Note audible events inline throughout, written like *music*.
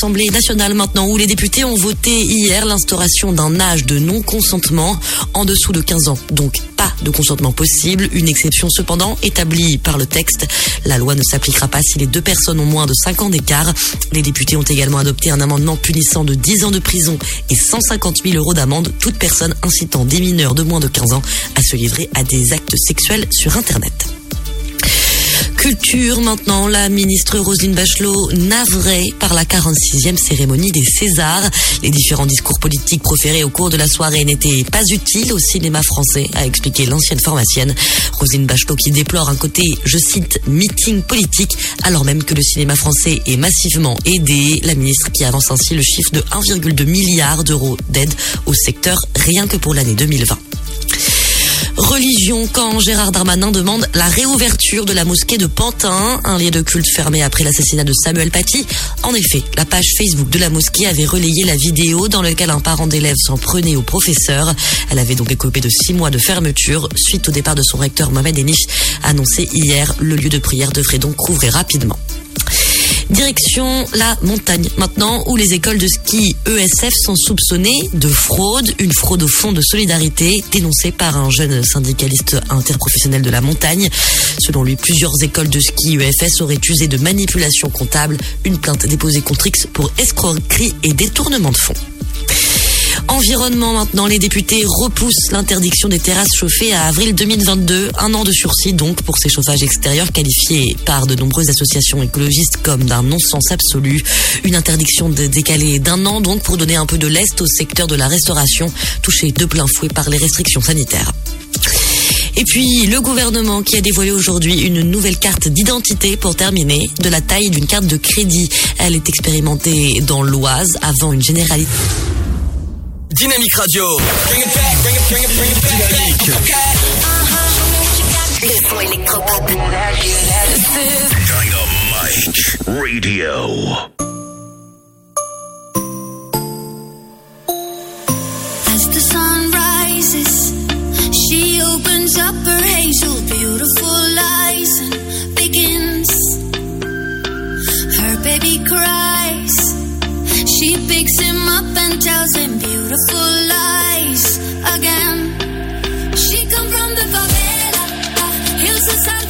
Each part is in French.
l'Assemblée nationale maintenant, où les députés ont voté hier l'instauration d'un âge de non-consentement en dessous de 15 ans. Donc pas de consentement possible. Une exception cependant établie par le texte. La loi ne s'appliquera pas si les deux personnes ont moins de 5 ans d'écart. Les députés ont également adopté un amendement punissant de 10 ans de prison et 150 000 euros d'amende toute personne incitant des mineurs de moins de 15 ans à se livrer à des actes sexuels sur Internet. Culture maintenant, la ministre Roselyne Bachelot navrée par la 46e cérémonie des Césars. Les différents discours politiques proférés au cours de la soirée n'étaient pas utiles au cinéma français, a expliqué l'ancienne pharmacienne. Roselyne Bachelot qui déplore un côté, je cite, meeting politique, alors même que le cinéma français est massivement aidé. La ministre qui avance ainsi le chiffre de 1,2 milliard d'euros d'aide au secteur rien que pour l'année 2020 religion quand Gérard Darmanin demande la réouverture de la mosquée de Pantin, un lieu de culte fermé après l'assassinat de Samuel Paty. En effet, la page Facebook de la mosquée avait relayé la vidéo dans laquelle un parent d'élève s'en prenait au professeur. Elle avait donc écopé de six mois de fermeture suite au départ de son recteur Mohamed Enish, annoncé hier. Le lieu de prière devrait donc rouvrir rapidement. Direction la montagne maintenant où les écoles de ski ESF sont soupçonnées de fraude, une fraude au fonds de solidarité dénoncée par un jeune syndicaliste interprofessionnel de la montagne. Selon lui, plusieurs écoles de ski EFS auraient usé de manipulation comptable, une plainte déposée contre X pour escroquerie et détournement de fonds. Environnement maintenant, les députés repoussent l'interdiction des terrasses chauffées à avril 2022. Un an de sursis donc pour ces chauffages extérieurs qualifiés par de nombreuses associations écologistes comme d'un non-sens absolu. Une interdiction décalée d'un an donc pour donner un peu de lest au secteur de la restauration touché de plein fouet par les restrictions sanitaires. Et puis le gouvernement qui a dévoilé aujourd'hui une nouvelle carte d'identité pour terminer de la taille d'une carte de crédit. Elle est expérimentée dans l'Oise avant une généralité. Dynamique Radio. Bring it back, bring it, bring it, bring it back. Dynamique. Le son électropop. Dynamite Radio. As the sun rises, she opens up her hazel, beautiful eyes and begins. Her baby cries. She picks him up and tells him beautiful lies again. She come from the favela, uh, hills of Santa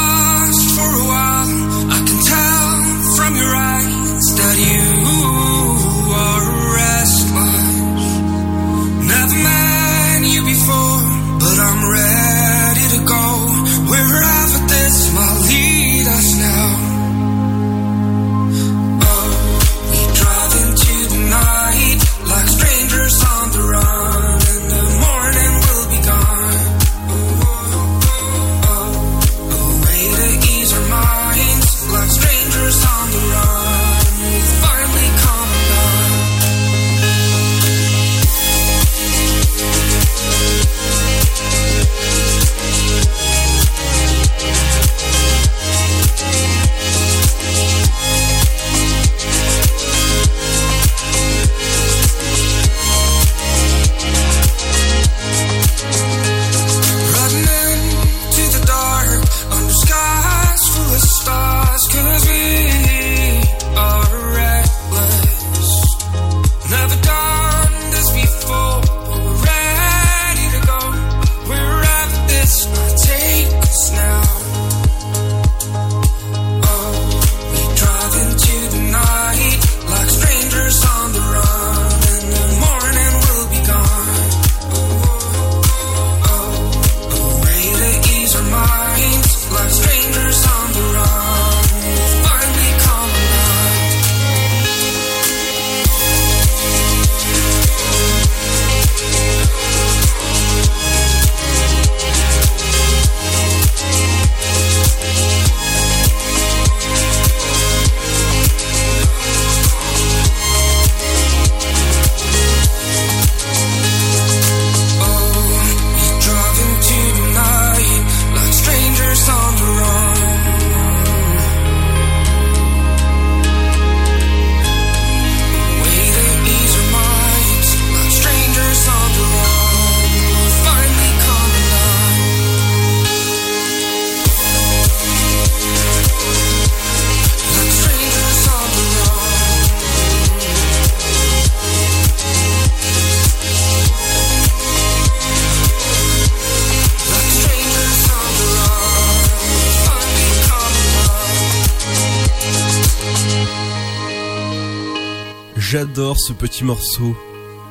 J'adore ce petit morceau.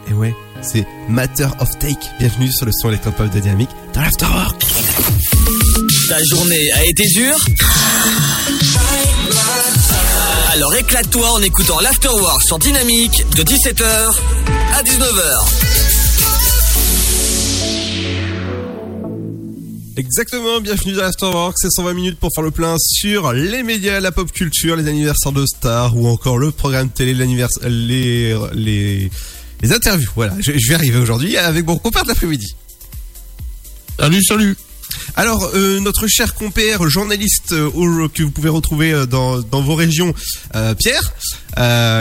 Et ouais, c'est Matter of Take. Bienvenue sur le son électropop de Dynamique dans l'Afterwork. Ta journée a été dure Alors éclate-toi en écoutant l'Afterwork sur Dynamique de 17h à 19h. Exactement, bienvenue dans l'Afterwork, c'est 120 minutes pour faire le plein sur les médias, la pop culture, les anniversaires de stars ou encore le programme télé, l'anniversaire, les, les, les interviews. Voilà, je, je vais arriver aujourd'hui avec mon copain de l'après-midi. Salut, salut. Alors, euh, notre cher compère journaliste euh, que vous pouvez retrouver euh, dans, dans vos régions, euh, Pierre,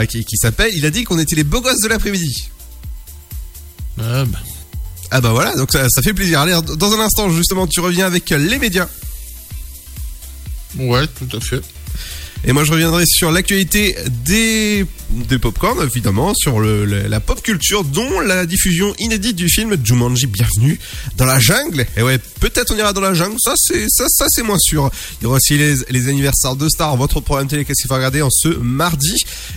qui, qui s'appelle, il a dit qu'on était les beaux gosses de l'après-midi. Ah, bah, Ah bah voilà, donc ça, fait plaisir. Allez, dans un instant, justement, tu reviens avec les médias. ouais, tout à fait. Et moi, je reviendrai sur l'actualité des, des popcorn, évidemment, sur la pop culture, dont la diffusion inédite du film Jumanji Bienvenue dans la jungle. Et ouais, peut-être on ira dans la jungle, ça c'est ça, ça c'est moins sûr. Il y aura aussi les, les anniversaires de stars, votre programme télé qu'est-ce qu'il faut regarder en ce mardi?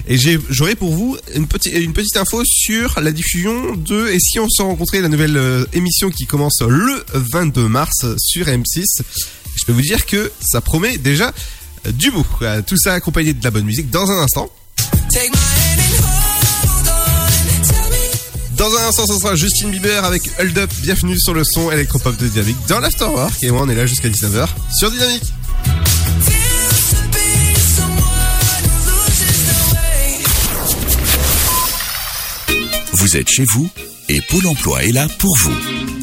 Et j'aurai pour vous une petite, une petite info sur la diffusion de Et si on se rencontrait, la nouvelle euh, émission qui commence le 22 mars sur M6. Je peux vous dire que ça promet déjà du. Voilà, Tout ça accompagné de la bonne musique dans un instant. Dans un instant, ce sera Justin Bieber avec Hold Up. Bienvenue sur le son électropop de Dynamique dans l'Afterwork. Et moi, on est là jusqu'à 19h sur Dynamique. Vous êtes chez vous et Pôle emploi est là pour vous.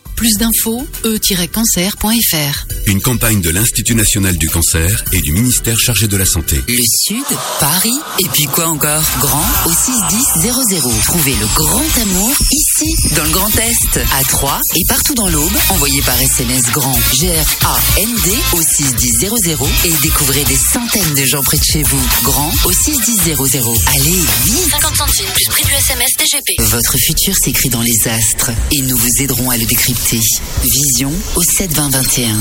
Plus d'infos, e-cancer.fr. Une campagne de l'Institut national du cancer et du ministère chargé de la santé. Le Sud, Paris, et puis quoi encore? Grand au 61000. Trouvez le grand amour ici, dans le Grand Est, à Troyes et partout dans l'Aube. Envoyez par SMS grand G-R-A-N-D au 61000 et découvrez des centaines de gens près de chez vous. Grand au 61000. Allez, vite 50 centimes plus prix du SMS DGP. Votre futur s'écrit dans les astres et nous vous aiderons à le décrypter. Vision au 72021.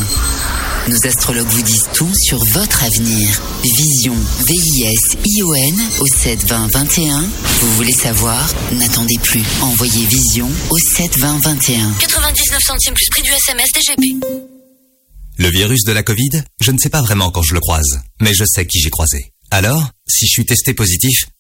Nos astrologues vous disent tout sur votre avenir. Vision, V-I-S-I-O-N au 72021. Vous voulez savoir? N'attendez plus. Envoyez Vision au 72021. 99 centimes plus prix du SMS DGP. Le virus de la Covid, je ne sais pas vraiment quand je le croise, mais je sais qui j'ai croisé. Alors, si je suis testé positif,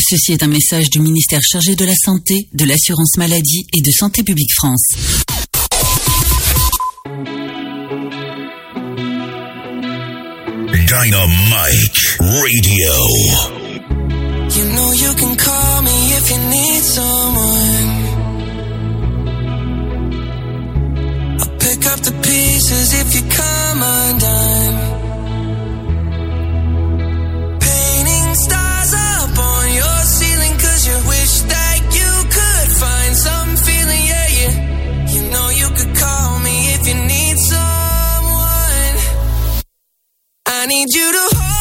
Ceci est un message du ministère chargé de la Santé, de l'Assurance Maladie et de Santé Publique France. Dynamite Radio. You know you can call me if you need someone. I'll pick up the pieces if you come undone. I need you to hold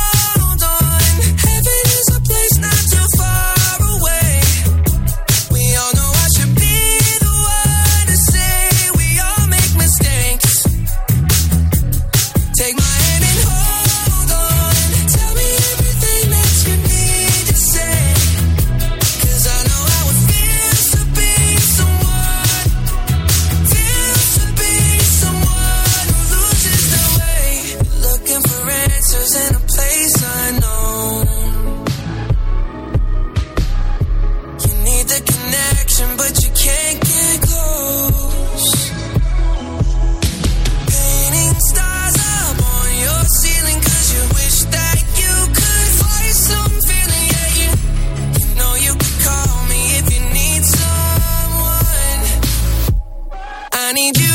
need you.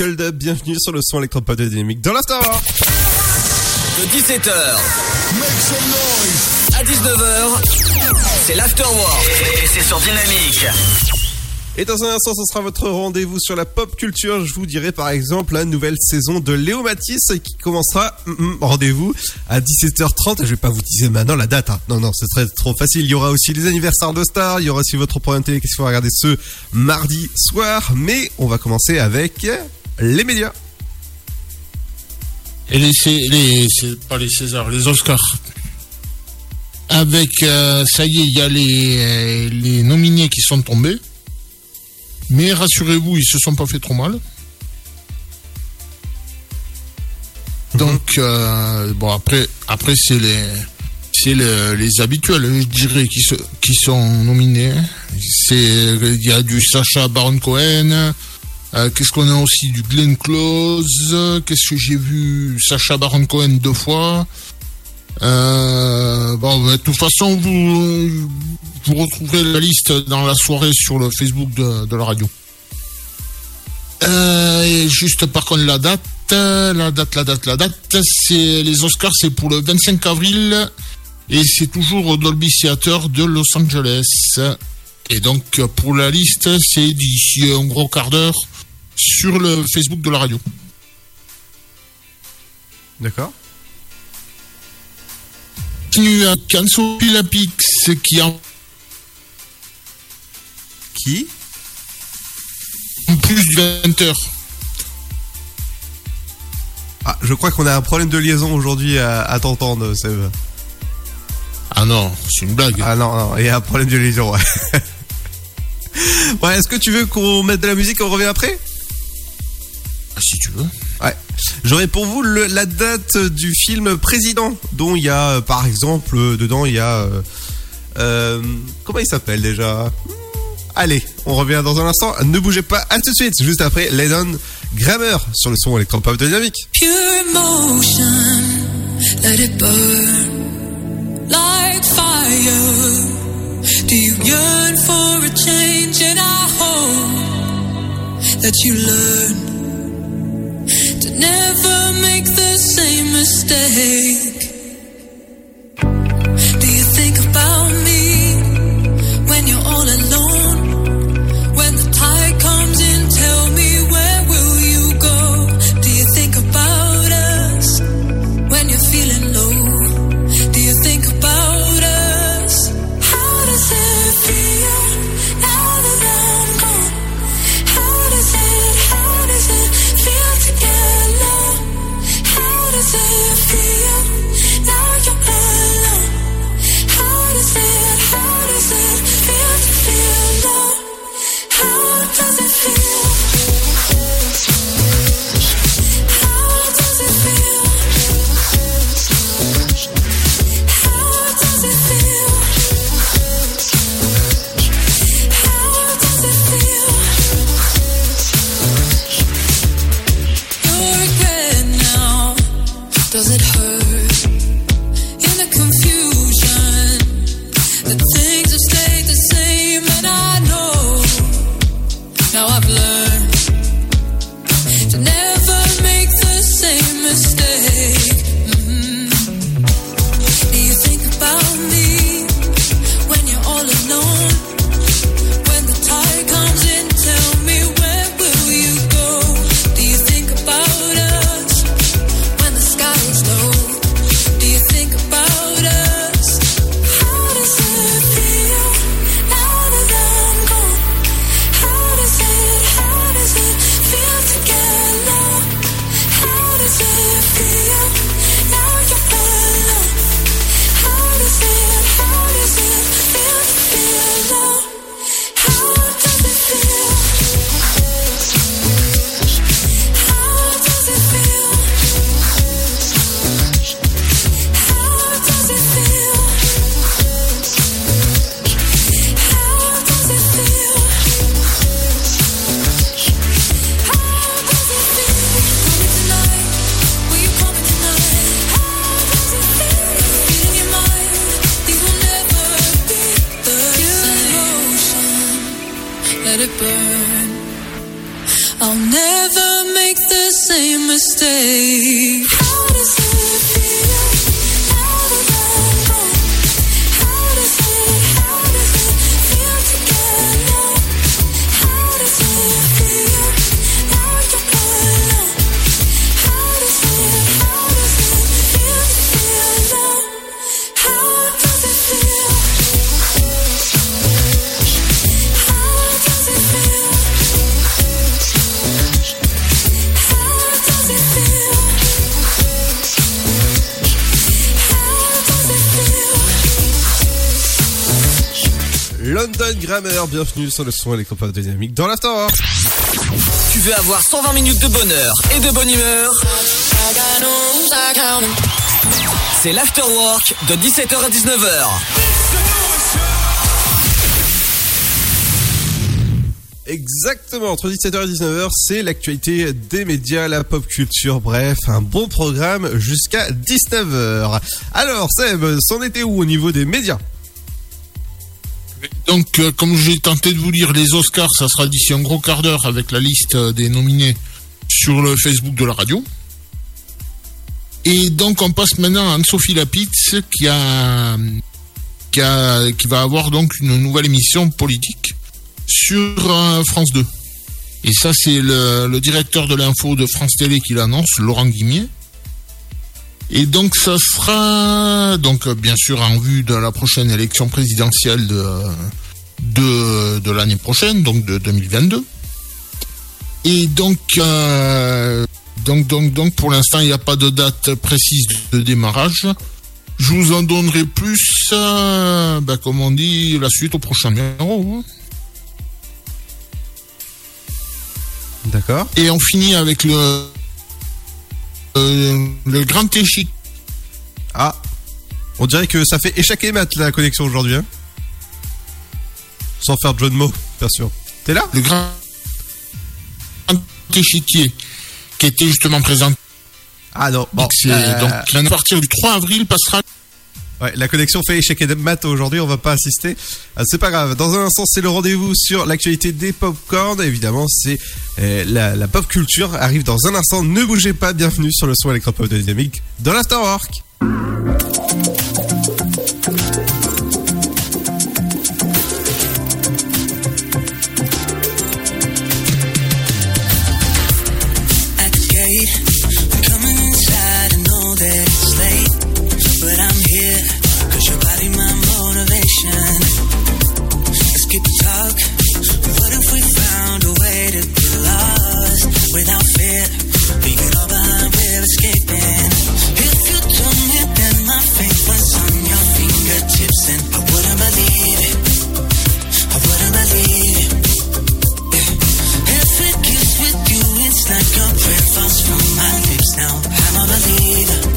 Hold Up, bienvenue sur le son électropop de Dynamique dans l'After. De 17h à 19h, c'est l'Afterwork. Et c'est sur Dynamique. Et dans un instant, ce sera votre rendez-vous sur la pop culture. Je vous dirai par exemple la nouvelle saison de Léo Matisse qui commencera, mm, mm, rendez-vous, à 17h30. Je vais pas vous dire maintenant la date. hein. Non, non, ce serait trop facile. Il y aura aussi les anniversaires de stars. Il y aura aussi votre programme télé qu'il faut regarder ce mardi soir? Mais on va commencer avec les médias. Et les, les, pas les Césars, les Oscars. Avec, euh, ça y est, il y a les, euh, les nominés qui sont tombés. Mais rassurez-vous, ils se sont pas fait trop mal. Donc, euh, bon, après, après c'est les, c'est le- les habituels, je dirais, qui, se, qui sont nominés. C'est, il y a du Sacha Baron Cohen, euh, Qu'est-ce qu'on a aussi du Glenn Close Qu'est-ce que j'ai vu Sacha Baron Cohen deux fois. Euh, bon, de toute façon, vous, vous retrouverez la liste dans la soirée sur le Facebook de, la radio. Euh, juste par contre la date, la date, la date, la date, c'est les Oscars, c'est pour le 25 avril et c'est toujours au Dolby Theater de Los Angeles. Et donc pour la liste, c'est d'ici un gros quart d'heure sur le Facebook de la radio. D'accord. Continue à Canso Pilapix qui a Qui? Plus de 20 heures. Ah, je crois qu'on a un problème de liaison aujourd'hui à, à t'entendre, Seb. Ah non, c'est une blague. Ah non, non, il y a un problème de liaison, ouais. *laughs* *laughs* ouais, est-ce que tu veux qu'on mette de la musique et on revient après? Ah, si tu veux. Ouais. J'aurais pour vous le- la date du film Président, dont il y a, euh, par exemple, euh, dedans, il y a... euh, euh, comment il s'appelle déjà? Hmm, Allez, on revient dans un instant. Ne bougez pas, à tout de suite, juste après Lennon Grammer sur le son électropop de dynamique. Pure emotion, let it burn like fire. Do you yearn for a change? And I hope that you learn to never make the same mistake. Do you think about me bienvenue sur le son électropop de dynamique dans l'Afterwork. Tu veux avoir 120 minutes de bonheur et de bonne humeur? C'est l'Afterwork de 17h à 19h. Exactement, entre 17h et 19h, c'est l'actualité des médias, la pop culture, bref, un bon programme jusqu'à 19h. Alors Seb, c'en était où au niveau des médias? Donc, euh, comme j'ai tenté de vous lire les Oscars, ça sera d'ici un gros quart d'heure avec la liste euh, des nominés sur le Facebook de la radio. Et donc, on passe maintenant à Anne-Sophie Lapitz qui a, qui va avoir donc une nouvelle émission politique sur euh, France 2. Et ça, c'est le directeur de l'info de France Télé qui l'annonce, Laurent Guimier. Et donc, ça sera, donc, euh, bien sûr, en vue de la prochaine élection présidentielle de, de, de l'année prochaine, donc de 2022. Et donc, euh, donc, donc, donc, pour l'instant, il n'y a pas de date précise de démarrage. Je vous en donnerai plus, euh, ben, comme on dit, la suite au prochain numéro. hein. D'accord. Et on finit avec le, euh, le grand échic. Ah, on dirait que ça fait échec et mat la connexion aujourd'hui. Hein Sans faire de jeu de mots, bien sûr. T'es là? Le grand échiquier qui était justement présent. Ah non, bon. C'est- euh, Donc, à partir du 3 avril passera Ouais, la connexion fait échec et mat aujourd'hui, on va pas assister. Ah, c'est pas grave. Dans un instant, c'est le rendez-vous sur l'actualité des popcorn. Évidemment, c'est euh, la, pop culture arrive dans un instant. Ne bougez pas. Bienvenue sur le son électropop de dynamique dans l'Afterwork. without fear. We're escaping. If you told me that my was on your fingertips, I wouldn't believe. I wouldn't believe. Yeah. Every kiss with you, it's like a prayer falls from my lips. Now I'm a believer.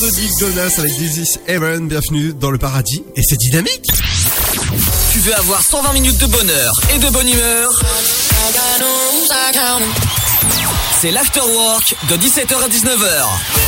De Dick Jonas avec This is bienvenue dans le paradis. Et c'est dynamique Tu veux avoir 120 minutes de bonheur et de bonne humeur? C'est l'afterwork de 17h à 19h.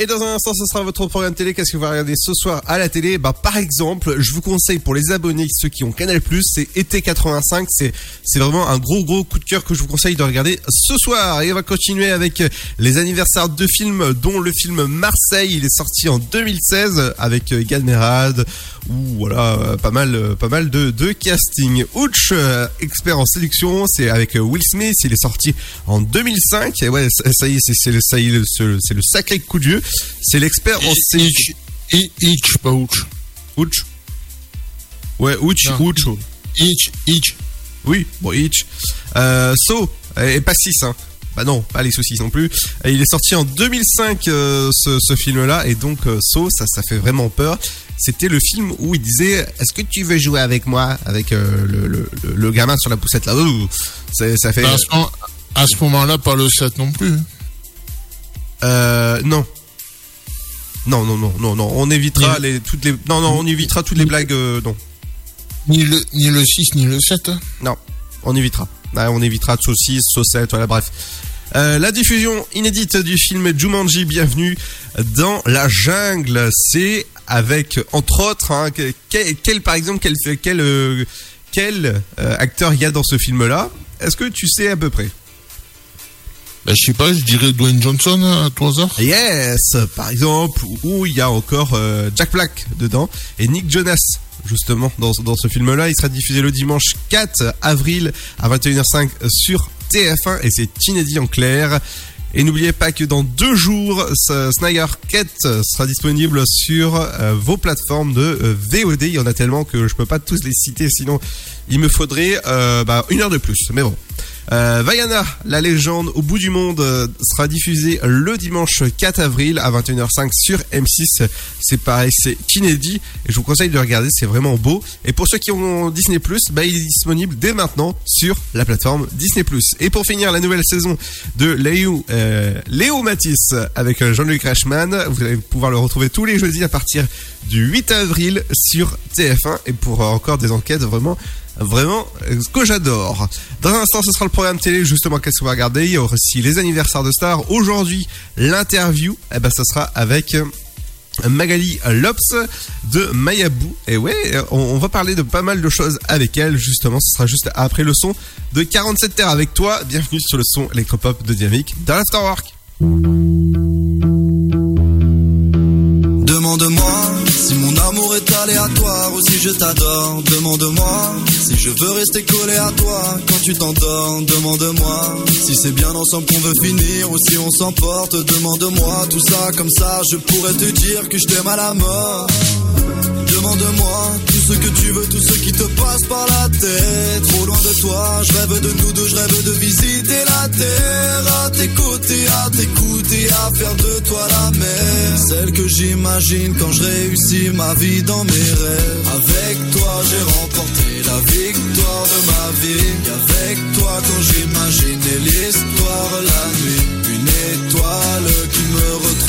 Et dans un instant, ce sera votre programme télé. Qu'est-ce que vous regardez ce soir à la télé? Bah, par exemple, je vous conseille pour les abonnés, ceux qui ont Canal+, c'est été 85. C'est c'est vraiment un gros gros coup de cœur que je vous conseille de regarder ce soir. Et on va continuer avec les anniversaires de films, dont le film Marseille. Il est sorti en 2016 avec Gad Merad ou voilà pas mal pas mal de de casting. Ouch, euh, expert en séduction, c'est avec Will Smith. Il est sorti en 2005. Et ouais, ça, y est, c'est le le- le sacré coup de vieux. C'est l'expert en. Itch, pas Ouch. Ouch. Ouais, Ouch. Ouch. Itch, Itch. Oui, bon, Itch. Euh, So, et pas 6, hein. Bah non, pas les saucisses non plus. Et il est sorti en 2005, euh, ce, ce film-là, et donc euh, So, ça, ça fait vraiment peur. C'était le film où il disait Est-ce que tu veux jouer avec moi? Avec euh, le, le, gamin sur la poussette là. Ouh, ça fait. À ce, moment- à ce moment-là, pas le 7 non plus. Euh, non. Non, non, non, non, non. On évitera les, toutes les. Non, non, on évitera toutes les blagues. euh, non. Ni le, ni le 6, ni le 7. hein. Non, on évitera. Ouais, on évitera de saucisses, saucettes, voilà, bref. Euh, la diffusion inédite du film Jumanji, bienvenue dans la jungle. C'est avec, entre autres, hein, que- quel, quel, par exemple, quel, quel, euh, quel euh, acteur il y a dans ce film-là? Est-ce que tu sais à peu près? Bah, je sais pas, je dirais Dwayne Johnson hein, à tout hasard. Yes, par exemple, où il y a encore euh, Jack Black dedans et Nick Jonas. Justement, dans, dans ce film-là, il sera diffusé le dimanche 4 avril à 21h05 sur TF1 et c'est inédit en clair. Et n'oubliez pas que dans deux jours, Snyder Cut sera disponible sur euh, vos plateformes de euh, VOD. Il y en a tellement que je peux pas tous les citer, sinon il me faudrait bah, une heure de plus. Mais bon. Euh, Vaiana, la légende au bout du monde, euh, sera diffusée le dimanche 4 avril à 21h05 sur M6. C'est pareil, c'est inédit et je vous conseille de regarder, c'est vraiment beau. Et pour ceux qui ont Disney+, bah, il est disponible dès maintenant sur la plateforme Disney+. Et pour finir, la nouvelle saison de Léo, euh, Léo Matisse avec euh, Jean-Luc Reichmann, vous allez pouvoir le retrouver tous les jeudis à partir du 8 avril sur TF1 et pour euh, encore des enquêtes vraiment Vraiment, euh, ce que j'adore. Dans un instant, ce sera le programme télé, justement, qu'est-ce qu'on va regarder? Il y aura aussi les anniversaires de stars. Aujourd'hui, l'interview, eh ben, ça sera avec euh, Magali Lops de Mayabou. Et ouais, on, on va parler de pas mal de choses avec elle, justement. Ce sera juste après le son de 47 terres avec toi. Bienvenue sur le son électropop de Dynamique dans l'Afterwork. Si mon amour est aléatoire ou si je t'adore. Demande-moi si je veux rester collé à toi quand tu t'endors. Demande-moi si c'est bien ensemble qu'on veut finir ou si on s'emporte. Demande-moi tout ça comme ça, je pourrais te dire que je t'aime à la mort. Demande-moi ce que tu veux, tout ce qui te passe par la tête. Trop loin de toi, je rêve de nous deux, je rêve de visiter la terre. À tes côtés, à t'écouter, à faire de toi la mère. Celle que j'imagine quand je réussis ma vie dans mes rêves. Avec toi, j'ai remporté la victoire de ma vie. Avec toi, quand j'imaginais l'histoire la nuit. Une étoile qui me retrouve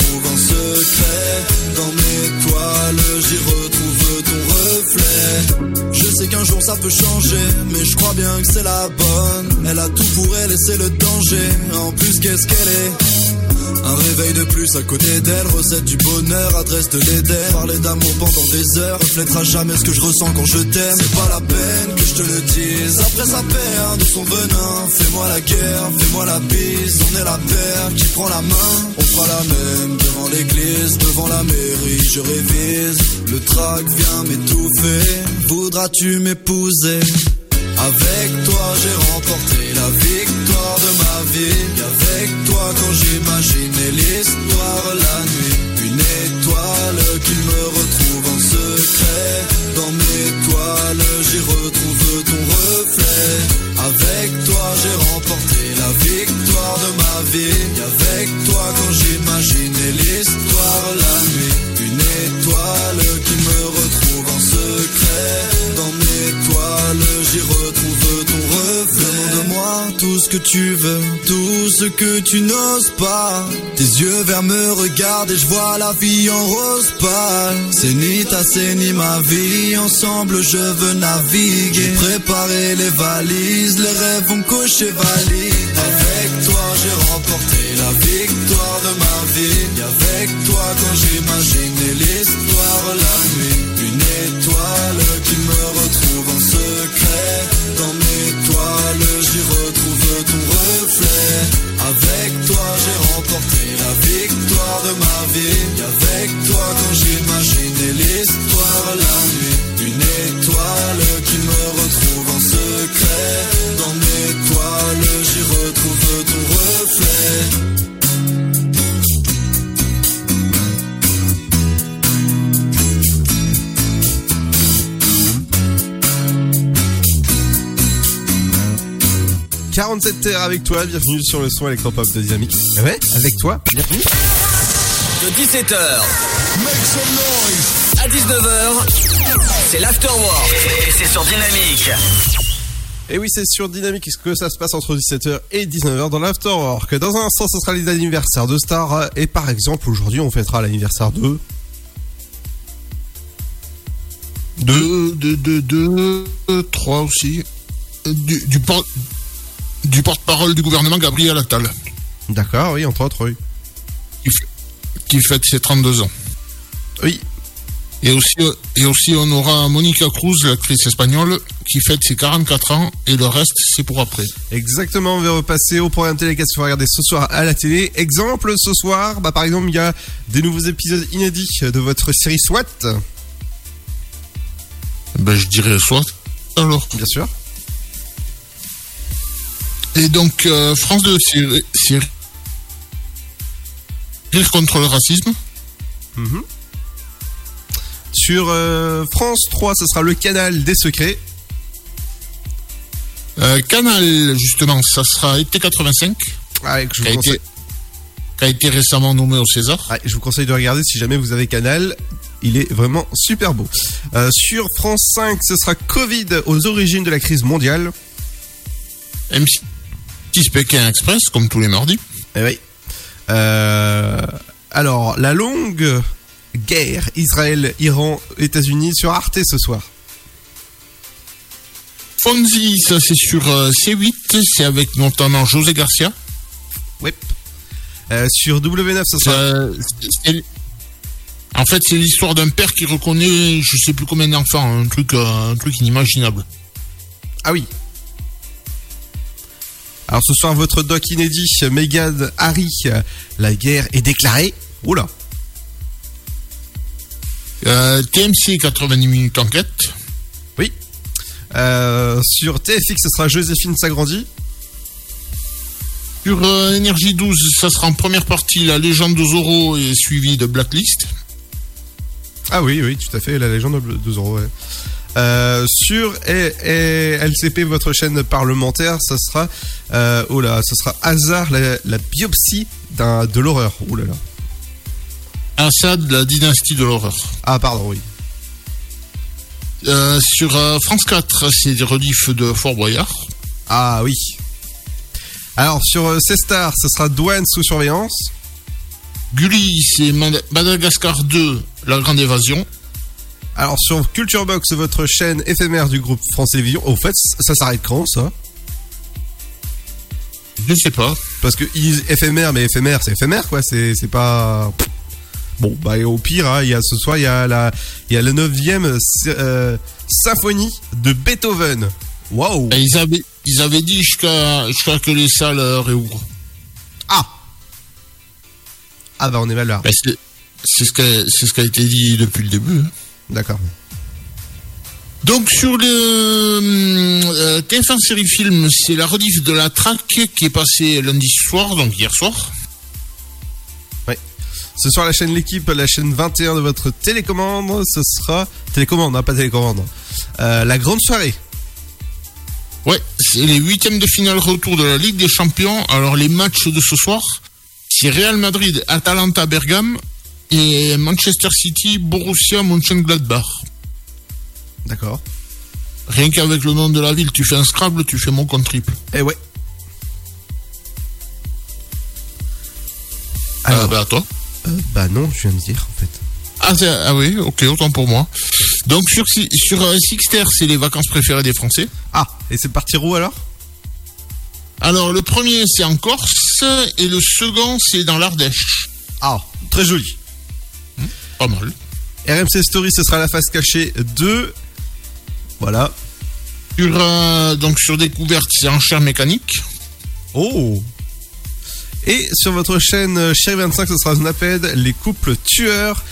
Dans mes toiles, j'y retrouve ton reflet. Je sais qu'un jour ça peut changer, mais je crois bien que c'est la bonne. Elle a tout pour elle et c'est le danger. En plus, qu'est-ce qu'elle est? Un réveil de plus à côté d'elle, recette du bonheur, adresse de l'Éden. Parler d'amour pendant des heures, reflètera jamais ce que je ressens quand je t'aime. C'est pas la peine que je te le dise. Après ça perd de son venin, fais-moi la guerre, fais-moi la bise. On est la paire qui prend la main. On fera la même devant l'église, devant la mairie. Je révise, le trac vient m'étouffer. Voudras-tu m'épouser? Avec toi j'ai remporté la victoire de ma vie avec toi quand j'imaginais l'histoire la nuit Une étoile qui me retrouve en secret. Dans mes toiles j'y retrouve ton reflet. Avec toi j'ai remporté la victoire de ma vie. Avec toi quand j'imaginais l'histoire la nuit Une étoile qui me retrouve en secret mes toiles j'y retrouve ton reflet. Demande-moi tout ce que tu veux, tout ce que tu n'oses pas. Tes yeux verts me regardent et je vois la vie en rose pâle. C'est ni ta, c'est ni ma vie, ensemble je veux naviguer. Préparer les valises, les rêves vont cocher valise. Avec toi j'ai remporté la victoire de ma vie. Et avec toi quand j'imaginais l'histoire la nuit Une étoile Avec toi j'ai remporté la victoire de ma vie. Avec toi quand j'imaginais l'histoire la nuit Une étoile qui me retrouve en secret. Dans mes toiles j'y retrouve ton reflet « 47 terres avec toi, bienvenue sur le son électropop de Dynamique. Ah Ouais, avec toi, bienvenue. De 17h à 19h, c'est l'afterwork. Et c'est sur Dynamique. Et oui, c'est sur Dynamique que ça se passe entre 17h et 19h dans l'Afterwork. Dans un instant, ce sera les anniversaires de stars. Et par exemple, aujourd'hui, on fêtera l'anniversaire de... Deux, deux, deux, deux, euh, trois aussi. Du, du, du porte-parole du gouvernement Gabriel Attal, D'accord, oui, entre autres, oui. qui, fête ses 32 ans. Oui. Et aussi, et aussi, on aura Monica Cruz, l'actrice espagnole, qui fête ses 44 ans, et le reste, c'est pour après. Exactement, on va repasser au programme télé qu'est-ce qu'il faut regarder ce soir à la télé? Exemple, ce soir, bah, par exemple, il y a des nouveaux épisodes inédits de votre série SWAT. Ben, je dirais soit. Alors. Bien sûr. Et donc, euh, France 2, c'est Rire contre le racisme. Mhm. Sur euh, France 3, ce sera le canal des secrets. Euh, Canal, justement, ça sera été 85. Ah, que je qui, a vous conseille. été, qui a été récemment nommé au César. Ouais, je vous conseille de regarder si jamais vous avez Canal. Il est vraiment super beau. Euh, sur France 5, ce sera Covid aux origines de la crise mondiale. M6 Pékin Express, comme tous les mardis. Eh oui. Euh, alors, la longue guerre Israël-Iran-États-Unis sur Arte ce soir. Fonzie, ça c'est sur euh, C8, c'est avec notamment José Garcia. Oui. Euh, sur W9, ce sera. Ça, c'est- en fait, c'est l'histoire d'un père qui reconnaît, je sais plus combien d'enfants, un truc, un truc inimaginable. Ah oui. Alors ce soir, votre doc inédit, Meghan Harry, la guerre est déclarée. Oula. Euh, TMC 90 minutes enquête. Oui. Euh, sur TFX, ce sera Joséphine s'agrandit. Sur euh, Énergie 12, ça sera en première partie la légende de Zorro et suivi de Blacklist. Ah oui, oui, tout à fait, la légende de 2 euros. ouais. Euh, sur et, et LCP, votre chaîne parlementaire, ça sera, euh, oh là, ce sera hasard la, la biopsie d'un de l'horreur. Oh là là. Assad, la dynastie de l'horreur. Ah pardon, oui. Euh, sur euh, France 4, c'est des reliefs de Fort Boyard. Ah oui. Alors sur C-Star, ce sera douane sous surveillance. Gulli, c'est Mad- Madagascar 2, la grande évasion. Alors sur Culture Box, votre chaîne éphémère du groupe France Télévisions, au fait, ça s'arrête quand ça? Je sais pas. Parce que éphémère, mais éphémère, c'est éphémère, quoi. C'est, pas. Bon, bah, et au pire, hein, il y a ce soir, il y a la, il y a la neuvième euh, symphonie de Beethoven. Waouh. Ils avaient, ils avaient dit jusqu'à jusqu'à que les salles euh, réouvrent. Ah. Ah bah on est valeur. Ben, c'est ce, qui a- c'est ce qui a été dit depuis le début. hein. D'accord. Donc sur le euh, TF1 série film, c'est la rediff de la track qui est passée lundi soir, donc hier soir. Ce soir, la chaîne L'équipe, la chaîne 21 de votre télécommande, ce sera télécommande, hein, pas télécommande. Euh, la grande soirée. Ouais, c'est les huitièmes de finale retour de la Ligue des Champions. Alors les matchs de ce soir, c'est Real Madrid, Atalanta, Bergame et Manchester City, Borussia Mönchengladbach. D'accord. Rien qu'avec le nom de la ville, tu fais un Scrabble, tu fais mon compte triple. Eh ouais. Ah bah à toi. Euh, bah non, je viens de dire en fait. Ah, ah oui, ok, autant pour moi. Donc sur, sur euh, Sixter, c'est les vacances préférées des Français. Ah, et c'est parti où alors? Alors le premier c'est en Corse et le second c'est dans l'Ardèche. Ah, très joli. Pas mal. RMC Story, ce sera la face cachée 2. Voilà. Sur, donc sur découverte c'est enchères mécanique. Oh Et sur votre chaîne Chérie 25, ce sera Snaped, les couples tueurs.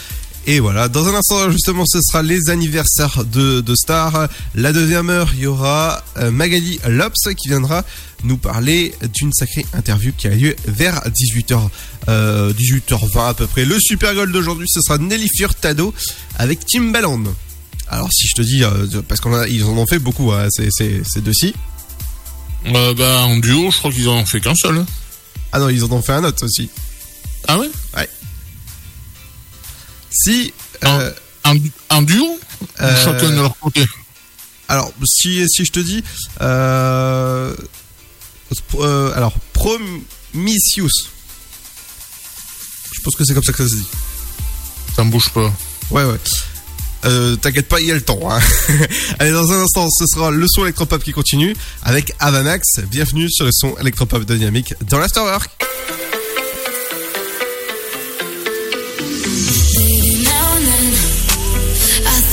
Et voilà, dans un instant, justement, ce sera les anniversaires de, de stars. La deuxième heure, il y aura euh, Magali Lops qui viendra nous parler d'une sacrée interview qui a lieu vers 18h, euh, 18h20 à peu près. Le super goal d'aujourd'hui, ce sera Nelly Furtado avec Timbaland. Alors si je te dis, euh, parce qu'ils en ont fait beaucoup, hein, ces, ces, ces deux-ci. Euh, bah en duo, je crois qu'ils en ont fait qu'un seul. Ah non, ils en ont fait un autre aussi. Ah ouais? Ouais. Si. euh, un, un duo euh, Chacun de leur côté. Alors, si, si je te dis. Euh, euh, alors, Promiscuous. Je pense que c'est comme ça que ça se dit. Ça me bouge pas. Ouais, ouais. Euh, T'inquiète pas, il y a le temps. hein. *laughs* Allez, dans un instant, ce sera le son électropop qui continue avec Avamax. Bienvenue sur le son électropop dynamique dans l'Afterwork.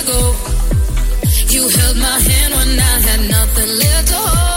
Or should I go? You held my hand when I had nothing left to hold,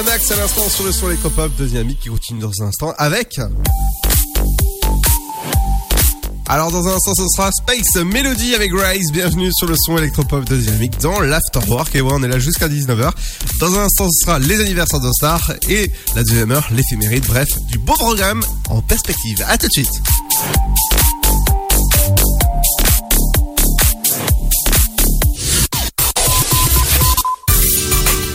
Avamax à l'instant sur le son électropop, dynamique qui continue dans un instant avec... Alors dans un instant ce sera Space Melody avec Rise, bienvenue sur le son électropop de Dynamique dans l'Afterwork et ouais on est là jusqu'à 19h. Dans un instant ce sera les anniversaires de Star et la deuxième heure l'éphéméride, bref du beau programme en perspective. À tout de suite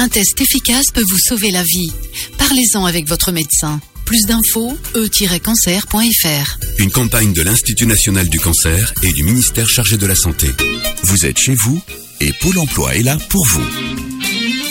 Un test efficace peut vous sauver la vie. Parlez-en avec votre médecin. Plus d'infos, e-cancer.fr. Une campagne de l'Institut national du cancer et du ministère chargé de la santé. Vous êtes chez vous et Pôle emploi est là pour vous.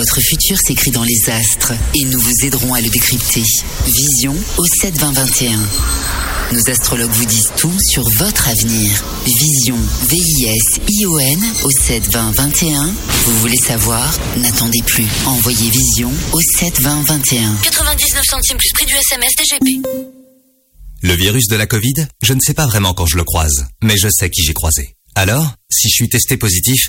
Votre futur s'écrit dans les astres et nous vous aiderons à le décrypter. Vision au 7 20 21. Nos astrologues vous disent tout sur votre avenir. Vision, V-I-S-I-O-N au 7 20 21. Vous voulez savoir? N'attendez plus. Envoyez Vision au 7 20 21. 99 centimes plus prix du SMS DGP. Le virus de la Covid, je ne sais pas vraiment quand je le croise, mais je sais qui j'ai croisé. Alors, si je suis testé positif,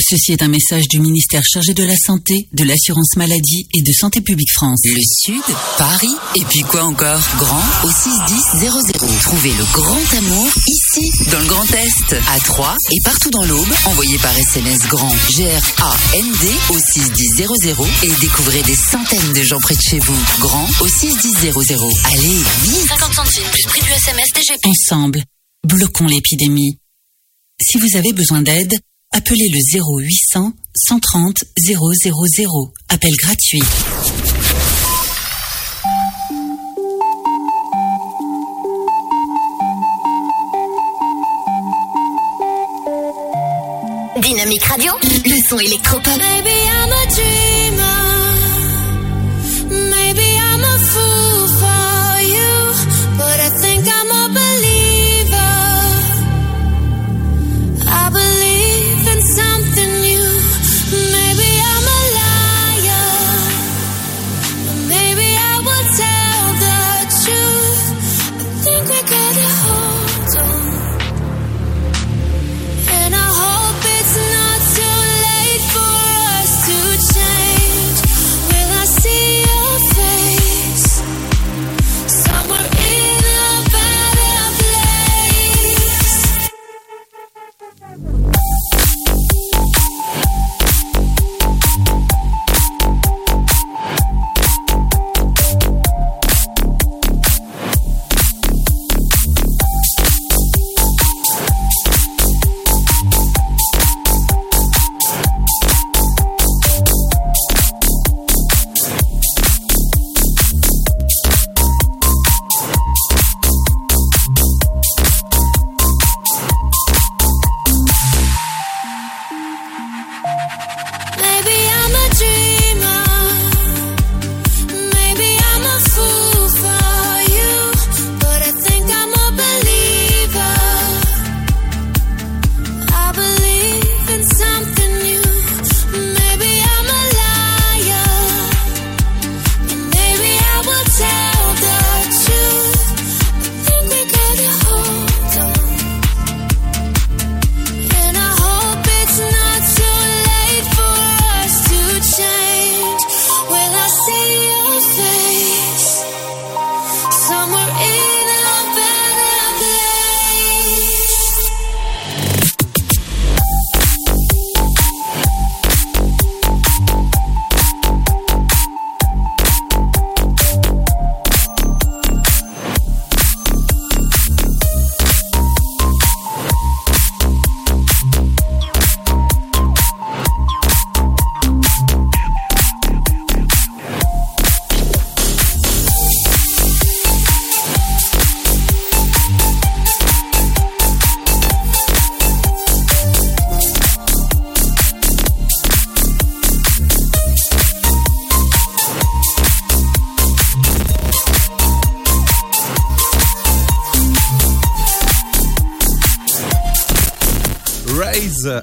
Ceci est un message du ministère chargé de la Santé, de l'Assurance Maladie et de Santé Publique France. Le Sud, Paris, et puis quoi encore? Grand au 61000. Trouvez le grand amour ici, dans le Grand Est, à Troyes et partout dans l'Aube. Envoyez par SMS grand G-R-A-N-D au 61000 et découvrez des centaines de gens près de chez vous. Grand au 61000. Allez, vite 50 centimes plus prix du SMS DGP. Ensemble, bloquons l'épidémie. Si vous avez besoin d'aide, appelez le 0800 130 000. Appel gratuit. Dynamique Radio, le son électropop. Maybe I'm a dreamer.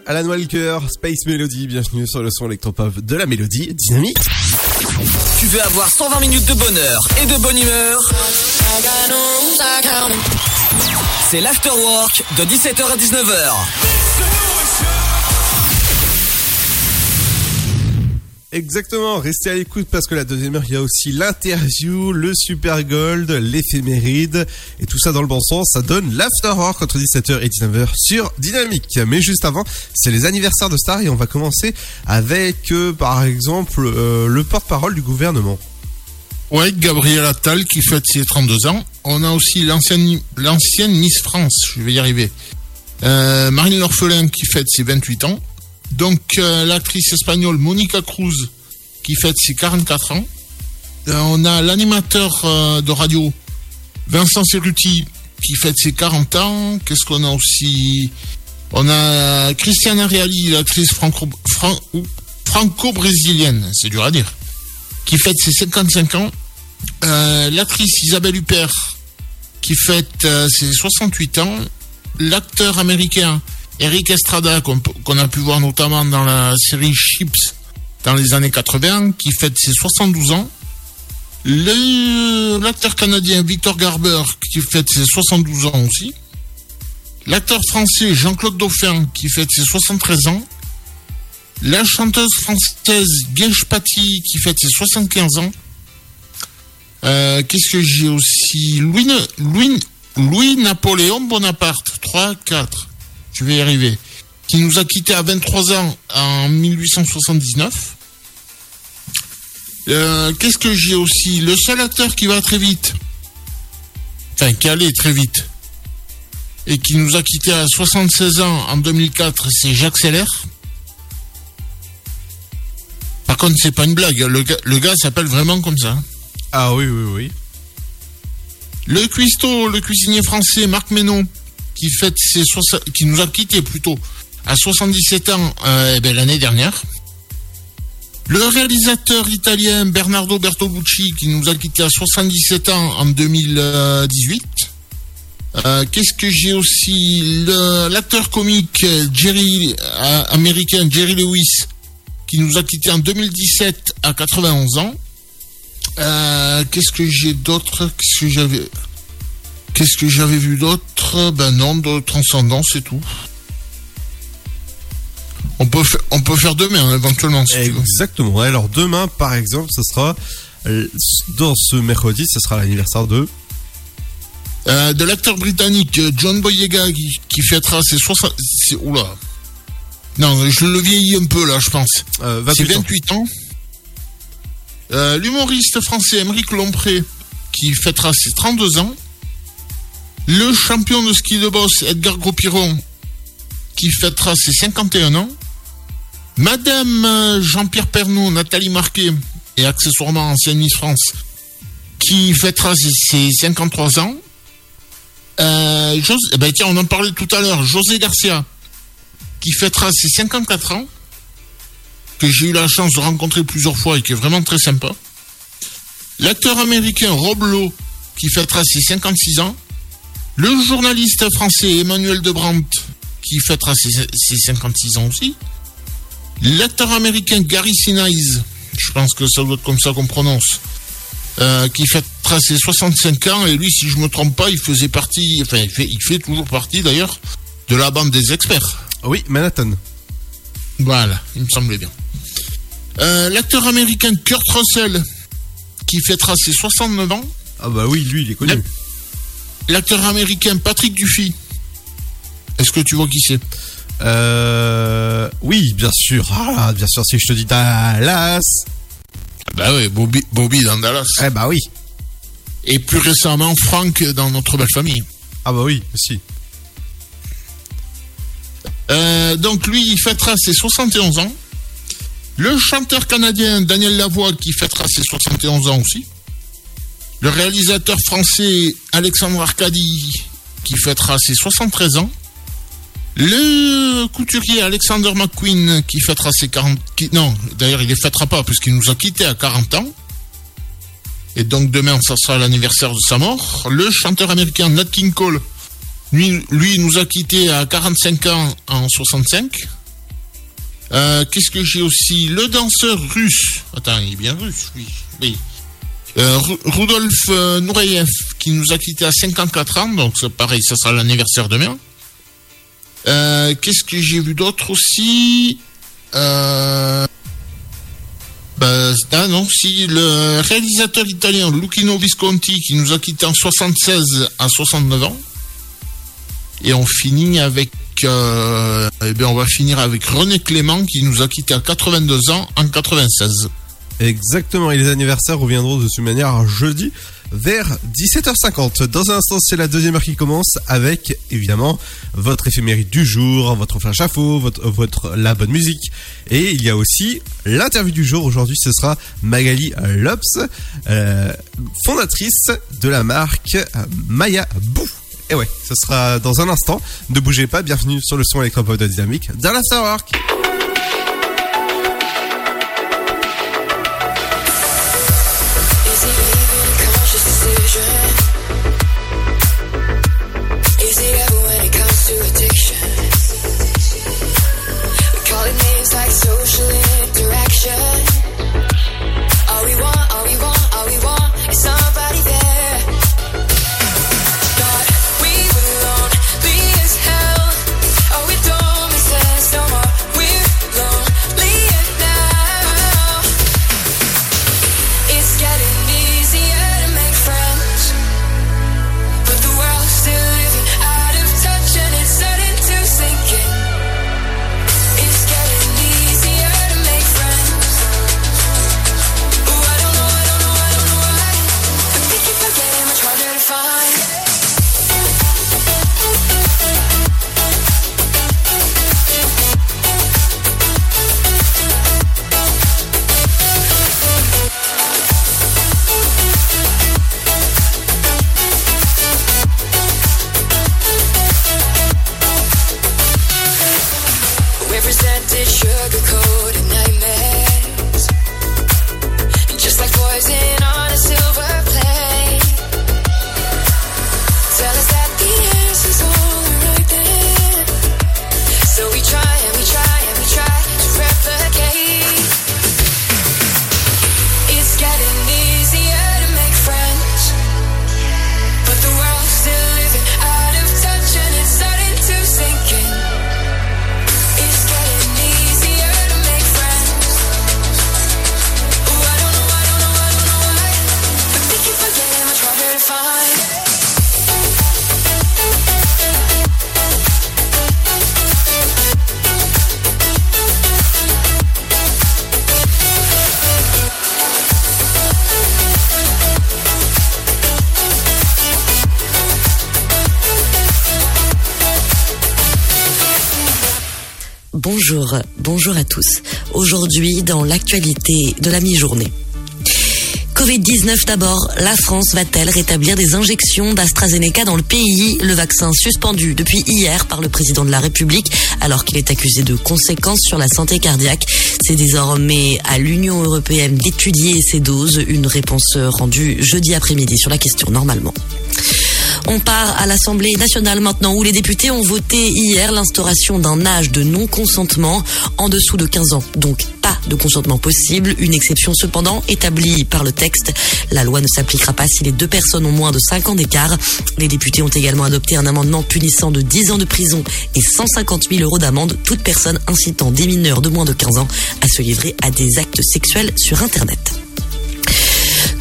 Alan Walker, Space Melody, bienvenue sur le son électropop de la mélodie dynamique. Tu veux avoir 120 minutes de bonheur et de bonne humeur? C'est l'afterwork de 17h à 19h. Exactement, restez à l'écoute parce que la deuxième heure, il y a aussi l'interview, le super gold, l'éphéméride et tout ça dans le bon sens. Ça donne l'afterwork entre 17h et 19h sur Dynamique. Mais juste avant, c'est les anniversaires de stars et on va commencer avec, euh, par exemple, euh, le porte-parole du gouvernement. Ouais, Gabriel Attal qui fête ses 32 ans. On a aussi l'ancienne Miss France, je vais y arriver. Euh, Marine L'Orphelin qui fête ses 28 ans. Donc l'actrice espagnole Monica Cruz qui fête ses 44 ans. On a l'animateur de radio Vincent Cerruti qui fête ses 40 ans. Qu'est-ce qu'on a aussi? On a Christiana Reali, l'actrice franco-brésilienne, c'est dur à dire, qui fête ses 55 ans. Euh, l'actrice Isabelle Huppert qui fête euh, ses 68 ans. L'acteur américain Eric Estrada, qu'on qu'on a pu voir notamment dans la série Chips dans les années 80, qui fête ses 72 ans. L'acteur canadien Victor Garber, qui fête ses 72 ans aussi. L'acteur français Jean-Claude Dauphin, qui fête ses 73 ans. La chanteuse française Gage Paty, qui fête ses 75 ans. Euh, Qu'est-ce que j'ai aussi? Louis, Louis, Louis Napoléon Bonaparte, 3, 4 je vais y arriver, qui nous a quittés à 23 ans en 1879. Euh, Qu'est-ce que j'ai aussi Le seul acteur qui va très vite, enfin qui allait très vite, et qui nous a quittés à 76 ans en 2004, c'est Jacques Seller. Par contre, c'est pas une blague, le gars, le gars s'appelle vraiment comme ça. Ah oui, oui, oui. Le cuistot, le cuisinier français Marc Ménon, qui fête ses soix- qui nous a quittés plutôt à 77 ans euh, eh ben, l'année dernière. Le réalisateur italien Bernardo Bertolucci qui nous a quittés à 77 ans en 2018. Euh, Qu'est-ce que j'ai aussi? L'acteur comique Jerry euh, américain Jerry Lewis qui nous a quittés en 2017 à 91 ans. Euh, Qu'est-ce que j'ai d'autre? Qu'est-ce que j'avais Qu'est-ce que j'avais vu d'autre? Ben non, de transcendance c'est tout. On peut, fa- on peut faire demain hein, éventuellement. si. Exactement. Alors demain, par exemple, ce sera euh, dans ce mercredi, ce sera l'anniversaire de? Euh, de l'acteur britannique euh, John Boyega qui, qui fêtera ses 60... c'est- Oula. Non, je le vieillis un peu là, je pense. Euh, C'est 28 ans. 28 ans. Euh, L'humoriste français Émeric Lompré qui fêtera ses 32 ans. Le champion de ski de boss Edgar Gros-Piron qui fêtera ses 51 ans. Madame euh, Jean-Pierre Pernaud, Nathalie Marquet et accessoirement ancienne Miss France qui fêtera ses, ses 53 ans. Euh, eh ben tiens, on en parlait tout à l'heure. José Garcia qui fêtera ses 54 ans que j'ai eu la chance de rencontrer plusieurs fois et qui est vraiment très sympa. L'acteur américain Rob Lowe, qui fêtera ses 56 ans. Le journaliste français Emmanuel Debrandt, qui fêtera ses 56 ans aussi. L'acteur américain Gary Sinise, je pense que ça doit être comme ça qu'on prononce, euh, qui fêtera ses 65 ans. Et lui, si je me trompe pas, il faisait partie, enfin, il fait, il fait toujours partie d'ailleurs de la bande des experts. Oui, Manhattan. Voilà, il me semblait bien. Euh, L'acteur américain Kurt Russell, qui fêtera ses 69 ans. Ah bah oui, lui, il est connu. L'acteur américain Patrick Duffy. Est-ce que tu vois qui c'est? Euh, oui, bien sûr. Ah, bien sûr, si je te dis Dallas. Bah oui, Bobby, Bobby dans Dallas. Eh bah oui. Et plus récemment, Frank dans Notre Belle Famille. Ah bah oui, aussi. Euh, donc lui, il fêtera ses 71 ans. Le chanteur canadien Daniel Lavoie qui fêtera ses 71 ans aussi. Le réalisateur français Alexandre Arcadi qui fêtera ses 73 ans. Le couturier Alexander McQueen qui fêtera ses 40... qui- non, d'ailleurs, il les fêtera pas puisqu'il nous a quittés à 40 ans. Et donc demain, ça sera l'anniversaire de sa mort. Le chanteur américain Nat King Cole Lui, nous a quittés à 45 ans en 65. Euh, Qu'est-ce que j'ai aussi? Le danseur russe. Attends, il est bien russe, oui. oui. Euh, Ru- Rudolf euh, Nureyev, qui nous a quittés à 54 ans, donc pareil, ça sera l'anniversaire demain. Euh, Qu'est-ce que j'ai vu d'autre aussi euh, bah, ah non, si le réalisateur italien Lucchino Visconti qui nous a quittés en 76 à 69 ans. Et on finit avec, euh, eh bien, on va finir avec René Clément qui nous a quittés à 82 ans en 96. Exactement, et les anniversaires reviendront de toute manière jeudi vers 17h50. Dans un instant, c'est la deuxième heure qui commence avec, évidemment, votre éphéméride du jour, votre flash info, votre, votre, la bonne musique. Et il y a aussi l'interview du jour. Aujourd'hui, ce sera Magali Lops, euh, fondatrice de la marque Maya Bou. Et ouais, ce sera dans un instant. Ne bougez pas, bienvenue sur le son électropop de Dynamique dans l'Afterwork. Is Bonjour, bonjour à tous. Aujourd'hui, dans l'actualité de la mi-journée. Covid-19 d'abord, la France va-t-elle rétablir des injections d'AstraZeneca dans le pays? Le vaccin suspendu depuis hier par le président de la République alors qu'il est accusé de conséquences sur la santé cardiaque. C'est désormais à l'Union européenne d'étudier ces doses, une réponse rendue jeudi après-midi sur la question normalement. On part à l'Assemblée nationale maintenant où les députés ont voté hier l'instauration d'un âge de non-consentement en dessous de 15 ans. Donc pas de consentement possible, une exception cependant établie par le texte. La loi ne s'appliquera pas si les deux personnes ont moins de 5 ans d'écart. Les députés ont également adopté un amendement punissant de 10 ans de prison et 150 000 euros d'amende toute personne incitant des mineurs de moins de 15 ans à se livrer à des actes sexuels sur Internet.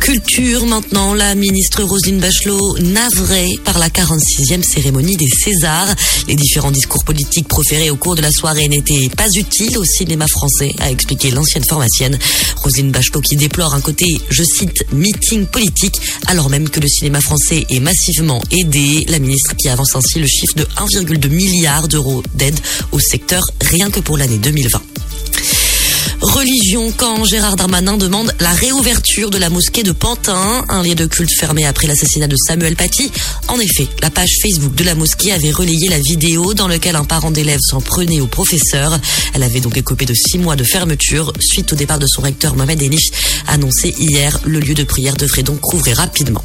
Culture maintenant, la ministre Roselyne Bachelot navrée par la 46e cérémonie des Césars. Les différents discours politiques proférés au cours de la soirée n'étaient pas utiles au cinéma français, a expliqué l'ancienne pharmacienne. Roselyne Bachelot qui déplore un côté, je cite, meeting politique, alors même que le cinéma français est massivement aidé. La ministre qui avance ainsi le chiffre de 1,2 milliard d'euros d'aide au secteur rien que pour l'année 2020. Religion, quand Gérard Darmanin demande la réouverture de la mosquée de Pantin, un lieu de culte fermé après l'assassinat de Samuel Paty. En effet, la page Facebook de la mosquée avait relayé la vidéo dans laquelle un parent d'élève s'en prenait au professeur. Elle avait donc écopé de six mois de fermeture suite au départ de son recteur Mohamed Enich, annoncé hier. Le lieu de prière devrait donc rouvrir rapidement.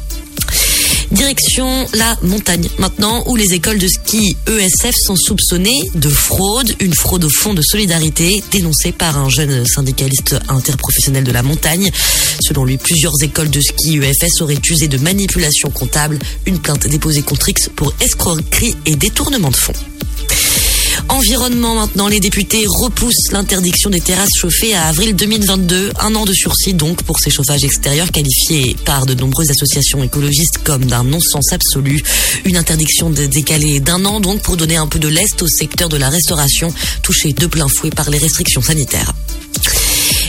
Direction la montagne maintenant, où les écoles de ski ESF sont soupçonnées de fraude, une fraude au fonds de solidarité dénoncée par un jeune syndicaliste interprofessionnel de la montagne. Selon lui, plusieurs écoles de ski EFS auraient usé de manipulation comptable, une plainte déposée contre X pour escroquerie et détournement de fonds. Environnement maintenant, les députés repoussent l'interdiction des terrasses chauffées à avril 2022. Un an de sursis donc pour ces chauffages extérieurs qualifiés par de nombreuses associations écologistes comme d'un non-sens absolu. Une interdiction décalée d'un an donc pour donner un peu de lest au secteur de la restauration touché de plein fouet par les restrictions sanitaires.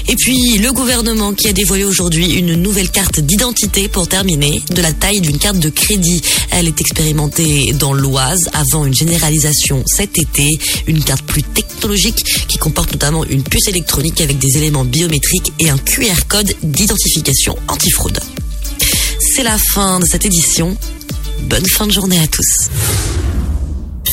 Et puis, le gouvernement qui a dévoilé aujourd'hui une nouvelle carte d'identité pour terminer, de la taille d'une carte de crédit. Elle est expérimentée dans l'Oise avant une généralisation cet été. Une carte plus technologique qui comporte notamment une puce électronique avec des éléments biométriques et un QR code d'identification antifraude. C'est la fin de cette édition. Bonne fin de journée à tous.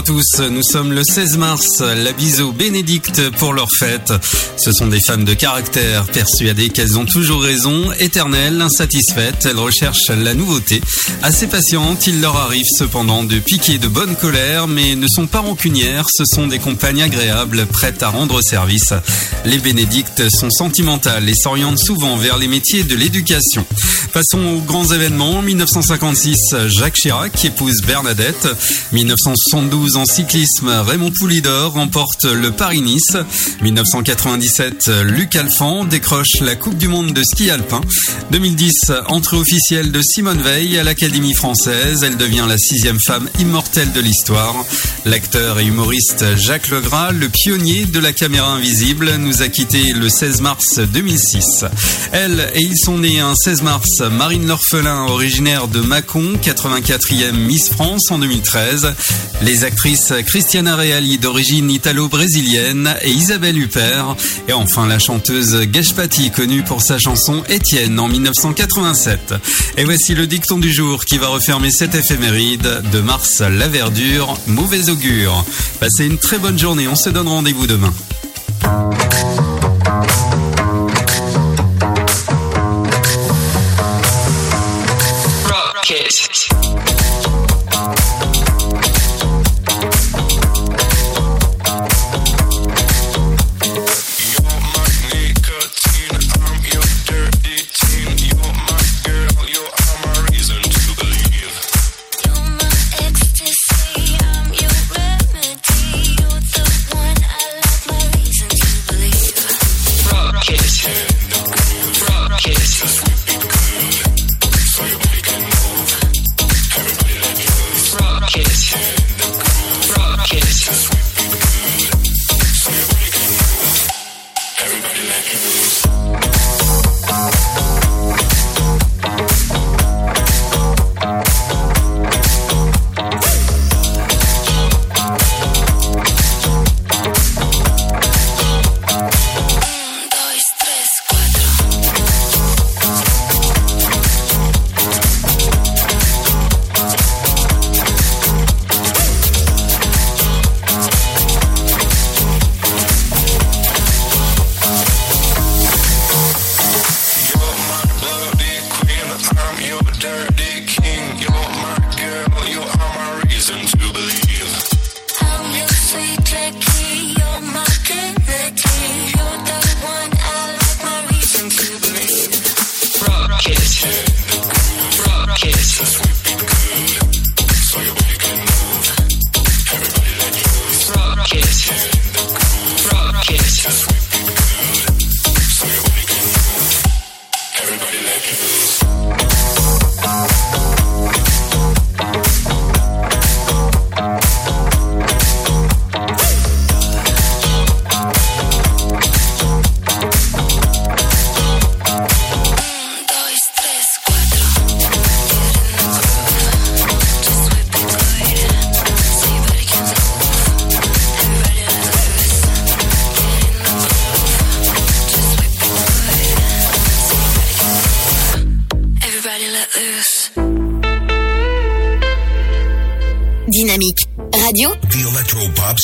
À tous, nous sommes le 16 mars, la bise aux bénédictes pour leur fête. Ce sont des femmes de caractère, persuadées qu'elles ont toujours raison, éternelles, insatisfaites, elles recherchent la nouveauté. Assez patientes, il leur arrive cependant de piquer de bonne colère, mais ne sont pas rancunières, ce sont des compagnes agréables, prêtes à rendre service. Les bénédictes sont sentimentales et s'orientent souvent vers les métiers de l'éducation. Passons aux grands événements. En 1956, Jacques Chirac épouse Bernadette. 1972, en cyclisme, Raymond Poulidor remporte le Paris-Nice. 1997, Luc Alphand décroche la Coupe du Monde de ski alpin. 2010, entrée officielle de Simone Veil à l'Académie française. Elle devient la sixième femme immortelle de l'histoire. L'acteur et humoriste Jacques Legras, le pionnier de la caméra invisible, nous a quitté le 16 mars 2006. Elle et ils sont nés un 16 mars. Marine L'Orphelin, originaire de Mâcon, 84e Miss France en 2013. Les actrices Christiana Reali, d'origine italo-brésilienne, et Isabelle Huppert. Et enfin la chanteuse Geshpati, connue pour sa chanson Étienne en 1987. Et voici le dicton du jour qui va refermer cette éphéméride. De Mars, la verdure, mauvais augure. Passez une très bonne journée, on se donne rendez-vous demain. It.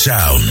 Sound.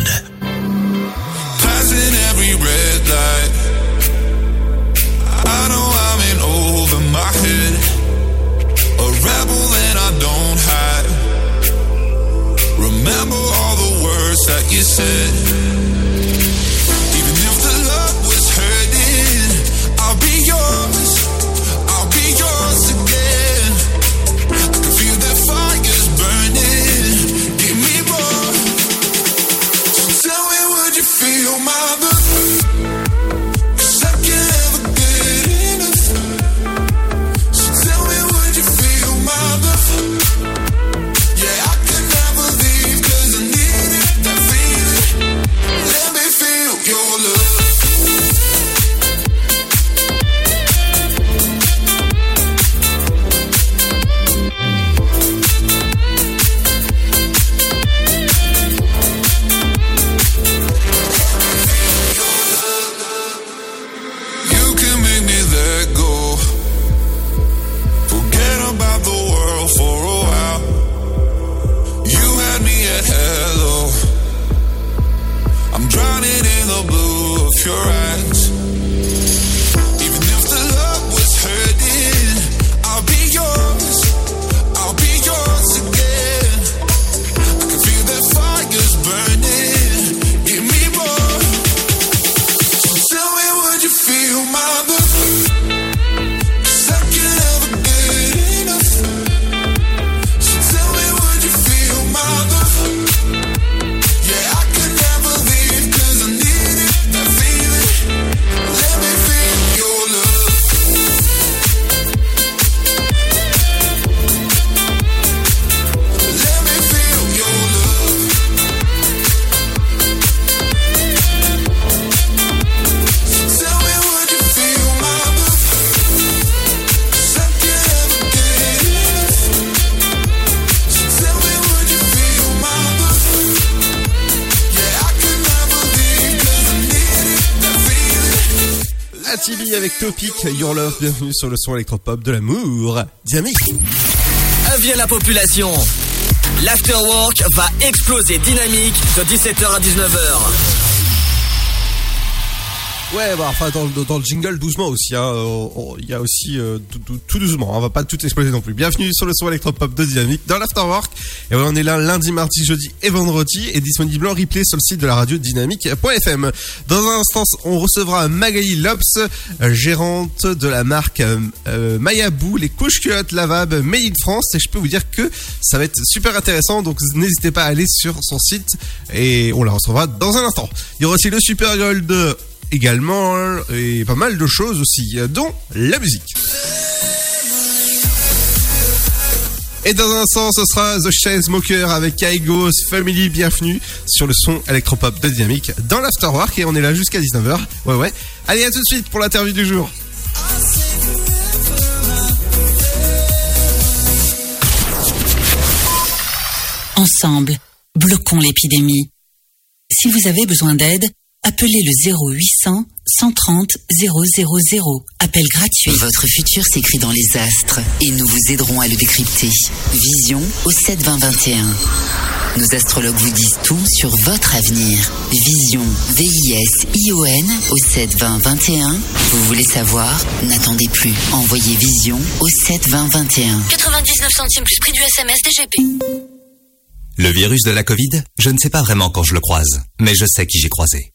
Topic, Your Love, bienvenue sur le son électropop de l'amour. Dynamique. Avis la population. L'afterwork va exploser dynamique de 17h à 19h. Ouais, bah, enfin, dans, le- jingle, doucement aussi, hein. euh, Il y a aussi, euh, tout, doucement, hein, on va pas tout exploser non plus. Bienvenue sur le son électropop de Dynamique dans l'Afterwork. Et on est là lundi, mardi, jeudi et vendredi et disponible en replay sur le site de la radio dynamique.fm. Dans un instant, on recevra Magali Lops, gérante de la marque euh, Mayabou, les couches culottes lavables Made in France. Et je peux vous dire que ça va être super intéressant, donc n'hésitez pas à aller sur son site et on la recevra dans un instant. Il y aura aussi le Super Gold également hein, et pas mal de choses aussi, dont la musique. Et dans un instant, ce sera The Chainsmokers avec Kaigos Family. Bienvenue sur le son électropop de Dynamique dans l'Afterwork et on est là jusqu'à 19h. Ouais, ouais. Allez, à tout de suite pour l'interview du jour. Ensemble, bloquons l'épidémie. Si vous avez besoin d'aide, appelez le 0800 130 000. Appel gratuit. Votre futur s'écrit dans les astres et nous vous aiderons à le décrypter. Vision au 7 20 21. Nos astrologues vous disent tout sur votre avenir. Vision, V-I-S-I-O-N au 7 20 21. Vous voulez savoir? N'attendez plus. Envoyez Vision au 7 20 21. 99 centimes plus prix du SMS DGP. Le virus de la Covid, je ne sais pas vraiment quand je le croise, mais je sais qui j'ai croisé.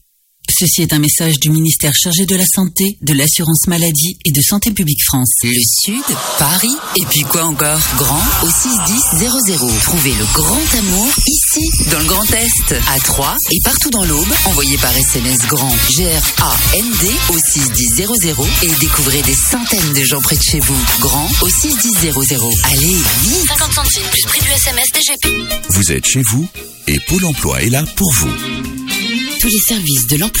Ceci est un message du ministère chargé de la Santé, de l'Assurance Maladie et de Santé Publique France. Le Sud, Paris, et puis quoi encore? Grand au 61000. Trouvez le grand amour ici, dans le Grand Est, à Troyes et partout dans l'Aube. Envoyez par SMS grand G-R-A-N-D au 61000 et découvrez des centaines de gens près de chez vous. Grand au 61000. Allez, vite 50 centimes plus prix du SMS DGP. Vous êtes chez vous et Pôle emploi est là pour vous. Tous les services de l'emploi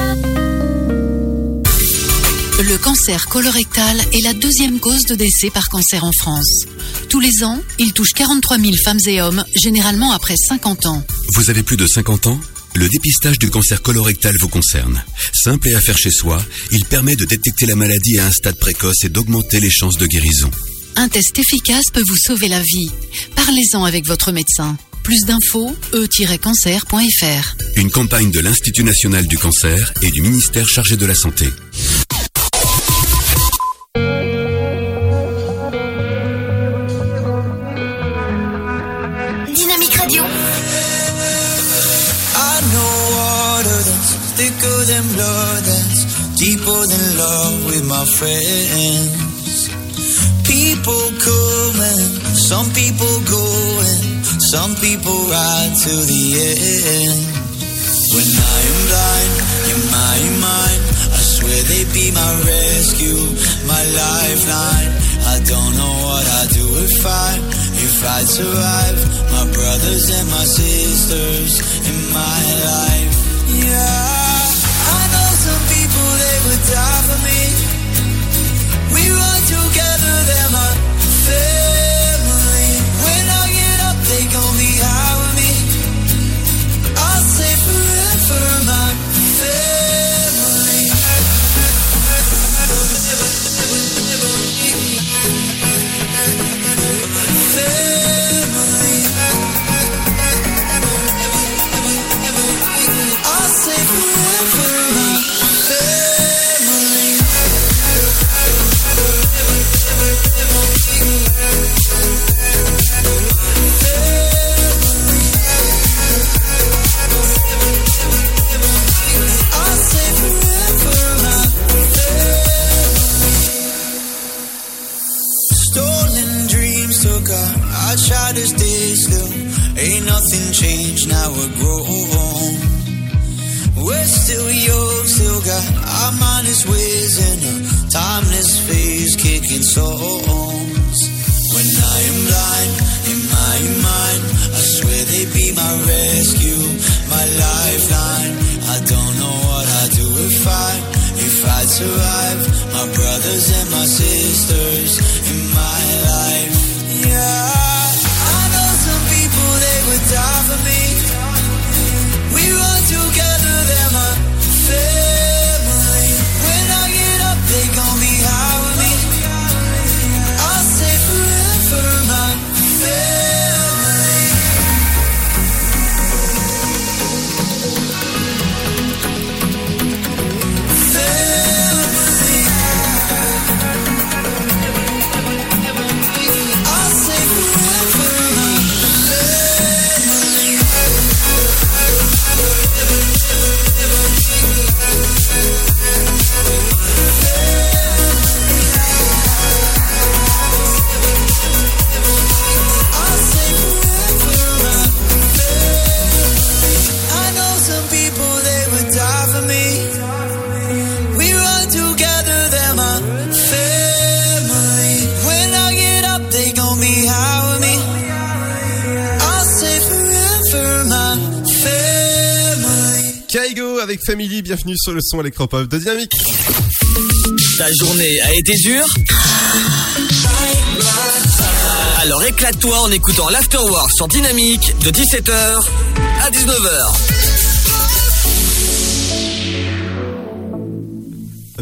Le cancer colorectal est la deuxième cause de décès par cancer en France. Tous les ans, il touche 43 000 femmes et hommes, généralement après 50 ans. Vous avez plus de 50 ans? Le dépistage du cancer colorectal vous concerne. Simple et à faire chez soi, il permet de détecter la maladie à un stade précoce et d'augmenter les chances de guérison. Un test efficace peut vous sauver la vie. Parlez-en avec votre médecin. Plus d'infos, e-cancer.fr. Une campagne de l'Institut national du cancer et du ministère chargé de la santé. My friends. people come and some people go and some people ride to the end. When I am blind you're my mind, I swear they be my rescue, my lifeline. I don't know what I'd do if I, if I'd survive. My brothers and my sisters in my life. Yeah, I know some people they would die for me. I tried to stay still. Ain't nothing changed, now we're grown. We're still young, still got our mind is whizzing. A timeless phase kicking songs. When I am blind in my mind, I swear they be my rescue, my lifeline. I don't know what I'd do if I, if I'd survive. My brothers and my sisters in my life. Yeah, I know some people they would die for me. Together, they're my family. When I get up, they gon' avec Family, bienvenue sur le son électropop de Dynamique. Ta journée a été dure Alors éclate-toi en écoutant l'Afterwork sur Dynamique de 17h à 19h.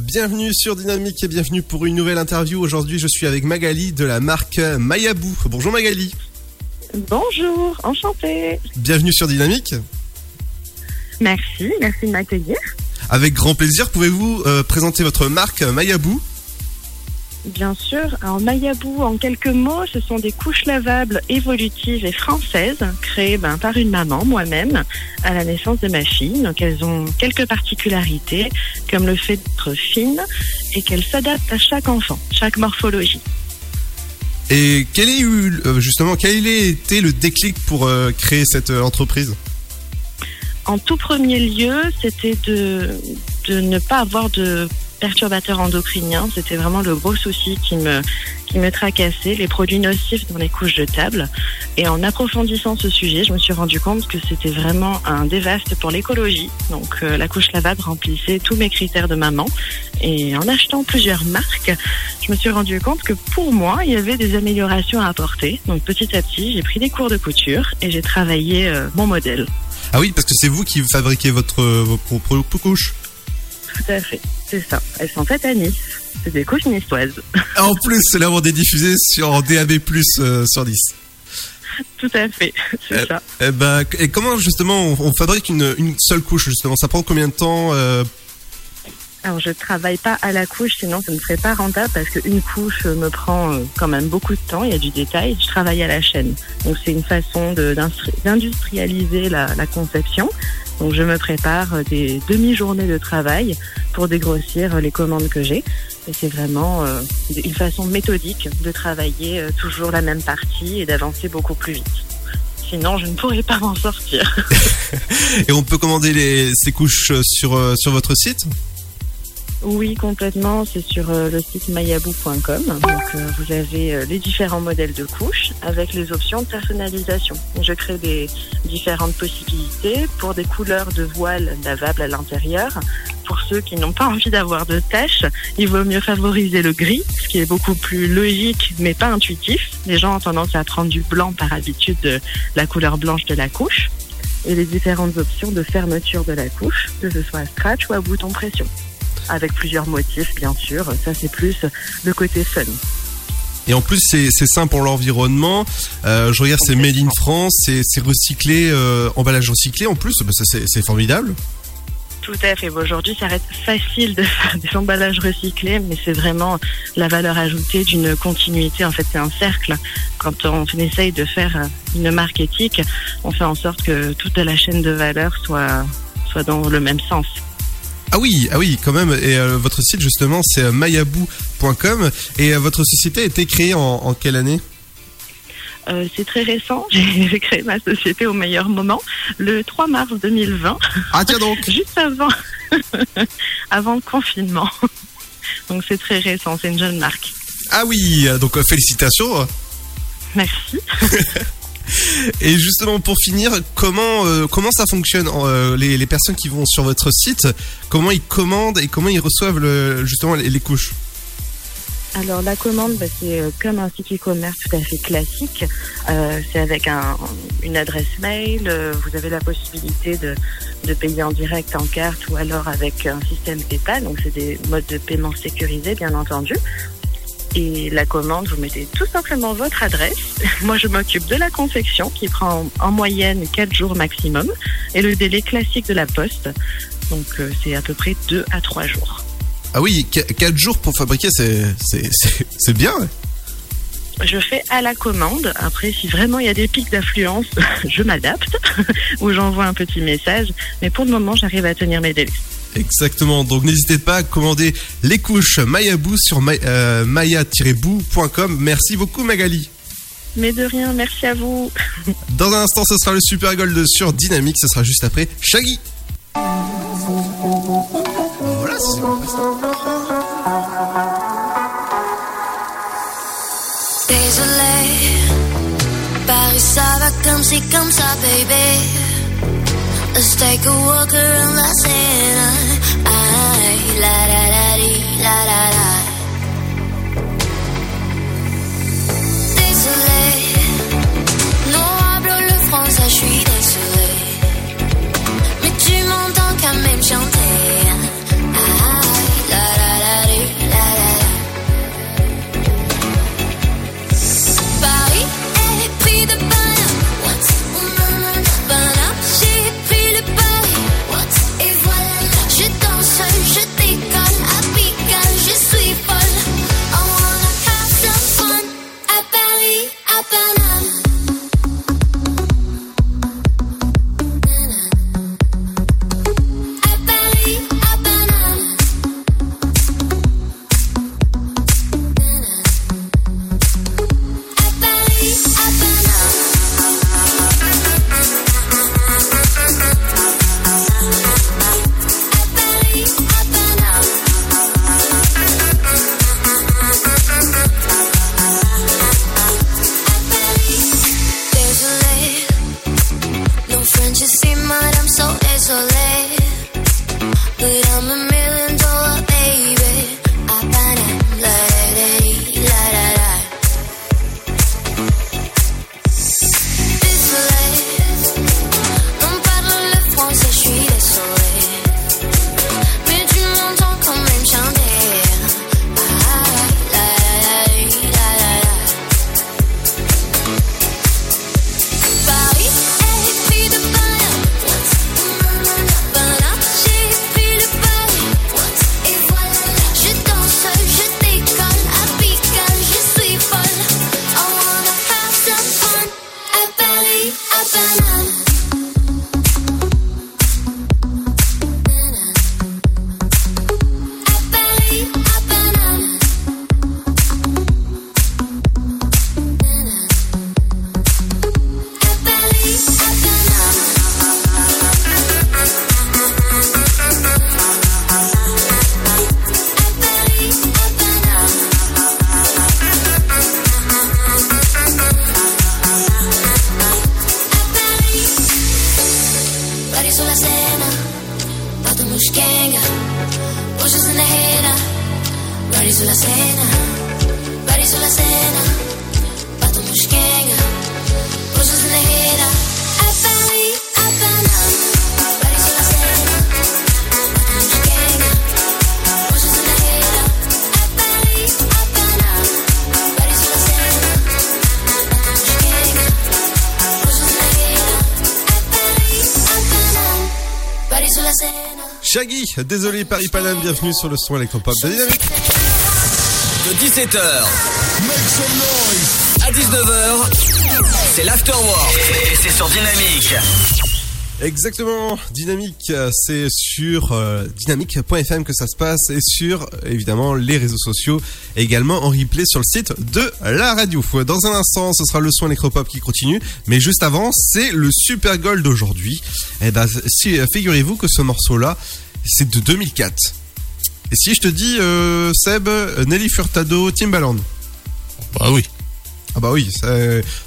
Bienvenue sur Dynamique et bienvenue pour une nouvelle interview. Aujourd'hui, je suis avec Magali de la marque Mayabou. Bonjour Magali. Bonjour, enchantée. Bienvenue sur Dynamique. Merci, merci de m'accueillir. Avec grand plaisir, pouvez-vous euh, présenter votre marque Mayabou? Bien sûr, alors Mayabou, en quelques mots, ce sont des couches lavables évolutives et françaises créées ben, par une maman, moi-même, à la naissance de ma fille. Donc elles ont quelques particularités, comme le fait d'être fines et qu'elles s'adaptent à chaque enfant, chaque morphologie. Et quel est eu, euh, justement quel a été le déclic pour euh, créer cette euh, entreprise? En tout premier lieu, c'était de, de ne pas avoir de perturbateurs endocriniens. C'était vraiment le gros souci qui me, qui me tracassait, les produits nocifs dans les couches de table. Et en approfondissant ce sujet, je me suis rendu compte que c'était vraiment un dévaste pour l'écologie. Donc euh, la couche lavable remplissait tous mes critères de maman. Et en achetant plusieurs marques, je me suis rendu compte que pour moi, il y avait des améliorations à apporter. Donc petit à petit, j'ai pris des cours de couture et j'ai travaillé euh, mon modèle. Ah oui, parce que c'est vous qui fabriquez votre, euh, vos propres couches. Tout à fait, c'est ça. Elles sont faites à Nice. C'est des couches niçoises. En plus, là, on est diffusé sur DAB+, euh, sur 10. Tout à fait, c'est ça. Eh ben, et comment, justement, on, on fabrique une, une seule couche, justement? Ça prend combien de temps euh, Alors, je travaille pas à la couche, sinon ça ne serait pas rentable parce qu'une couche me prend euh, quand même beaucoup de temps, il y a du détail. Je travaille à la chaîne. Donc, c'est une façon d'industrialiser la, conception. Donc, je me prépare euh, des demi-journées de travail pour dégrossir euh, les commandes que j'ai. Et c'est vraiment une façon méthodique de travailler toujours la même partie et d'avancer beaucoup plus vite. Sinon, je ne pourrais pas m'en sortir. *laughs* Et on peut commander ces couches sur, sur votre site? Oui, complètement. C'est sur euh, le site mayabou.com. Donc, euh, vous avez euh, les différents modèles de couches avec les options de personnalisation. Je crée des différentes possibilités pour des couleurs de voile lavables à l'intérieur. Pour ceux qui n'ont pas envie d'avoir de taches, il vaut mieux favoriser le gris, ce qui est beaucoup plus logique mais pas intuitif. Les gens ont tendance à prendre du blanc par habitude de la couleur blanche de la couche. Et les différentes options de fermeture de la couche, que ce soit à scratch ou à bouton pression avec plusieurs motifs, bien sûr. Ça, c'est plus le côté fun. Et en plus, c'est sain pour l'environnement. Euh, je regarde, c'est Made in France, c'est recyclé, euh, emballage recyclé. En plus, bah, c'est formidable. Tout à fait. Aujourd'hui, ça reste facile de *laughs* faire des emballages recyclés, mais c'est vraiment la valeur ajoutée d'une continuité. En fait, c'est un cercle. Quand on essaye de faire une marque éthique, on fait en sorte que toute la chaîne de valeur soit, soit dans le même sens. Ah oui, ah oui, quand même. Et euh, votre site justement, c'est euh, mayabou.com. Et euh, votre société a été créée en, en quelle année? Euh, c'est très récent. *laughs* J'ai créé ma société au meilleur moment, le 3 mars 2020. Ah tiens donc *laughs* Juste avant, *laughs* avant le confinement. Donc c'est très récent, c'est une jeune marque. Ah oui, donc félicitations. Merci. Et justement, pour finir, comment euh, comment ça fonctionne euh, les, personnes qui vont sur votre site, comment ils commandent et comment ils reçoivent justement les, couches? Alors la commande, bah, c'est euh, comme un site e-commerce tout à fait classique. C'est avec un, une adresse mail. vous avez la possibilité de, de payer en direct en carte ou alors avec un système PayPal. Donc c'est des modes de paiement sécurisés, bien entendu. Et la commande, vous mettez tout simplement votre adresse. *laughs* Moi, je m'occupe de la confection qui prend en moyenne 4 jours maximum et le délai classique de la poste. Donc, euh, c'est à peu près 2 à 3 jours. Ah oui, 4 jours pour fabriquer, c'est c'est- c'est- c'est bien. ouais. Je fais à la commande. Après, si vraiment il y a des pics d'affluence, *laughs* je m'adapte *laughs* ou j'envoie un petit message. Mais pour le moment, j'arrive à tenir mes délais. Exactement. Donc n'hésitez pas à commander les couches Mayabou sur euh, maya-bou.com. Merci beaucoup Magali. Mais de rien, merci à vous. *laughs* Dans un instant, ce sera le Super Gold sur Dynamique. Ce sera juste après Shaggy. Voilà, c'est Désolé, Paris ça va comme c'est comme ça, baby. Let's take a walk around la Seine. blood désolé Paris Paname, bienvenue sur le son électropop de Dynamique. De 17h à 19h, c'est l'afterwork et c'est sur Dynamique. Exactement, Dynamique, c'est sur euh, dynamique.fm que ça se passe et sur évidemment les réseaux sociaux, et également en replay sur le site de la radio. Dans un instant, ce sera le son électropop qui continue, mais juste avant, c'est le Super Gold d'aujourd'hui. Et ben, si, euh, figurez-vous que ce morceau-là, c'est de 2004. Et si je te dis euh, Seb, Nelly Furtado, Timbaland? Bah oui. Ah bah oui, ça,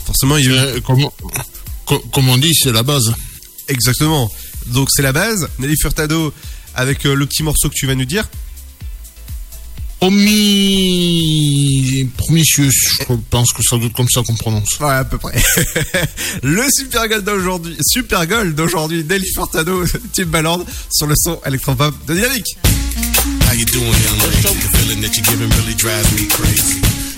forcément il y a eu... Comme, co- comme on dit, c'est la base. Exactement. Donc c'est la base. Nelly Furtado avec euh, le petit morceau que tu vas nous dire. Promis... Promicius, je pense que ça doit être comme ça qu'on prononce. Ouais, à peu près. *laughs* le Super Gold d'aujourd'hui, Super Gold d'aujourd'hui, Nelly Furtado, *laughs* Timbaland sur le son électropop de Dynamique. How you doing, young lady? The feeling that you're giving really drives me crazy.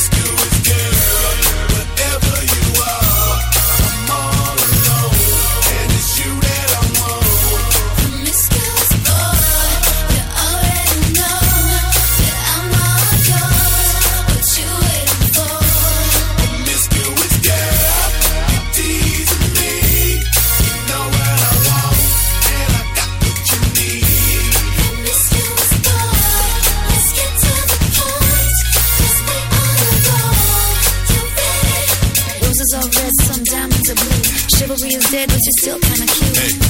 Promiscuous girl, whatever you are, blue. Chivalry is dead, but you're still kinda cute. Hey,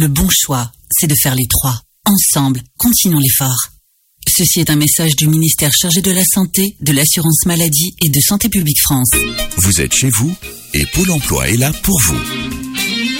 Le bon choix, c'est de faire les trois. Ensemble, continuons l'effort. Ceci est un message du ministère chargé de la Santé, de l'Assurance Maladie et de Santé Publique France. Vous êtes chez vous et Pôle emploi est là pour vous.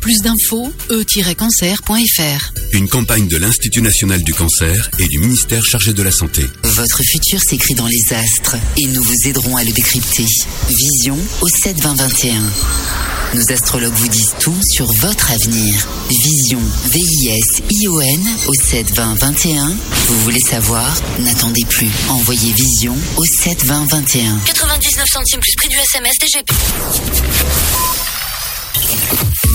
Plus d'infos, e-cancer.fr. Une campagne de l'Institut national du cancer et du ministère chargé de la santé. Votre futur s'écrit dans les astres et nous vous aiderons à le décrypter. Vision au 7 20 21. Nos astrologues vous disent tout sur votre avenir. Vision, V-I-S-I-O-N au 7 20 21. Vous voulez savoir? N'attendez plus. Envoyez Vision au 7 20 21. 99 centimes plus prix du SMS DGP.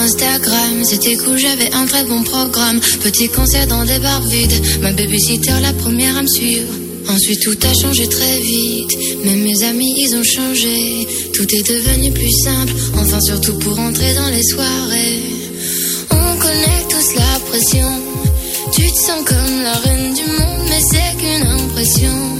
Instagram, c'était cool, j'avais un très bon programme. Petit concert dans des bars vides, ma babysitter la première à me suivre. Ensuite tout a changé très vite, même mes amis ils ont changé. Tout est devenu plus simple, enfin surtout pour entrer dans les soirées. On connaît tous la pression, tu te sens comme la reine du monde, mais c'est qu'une impression.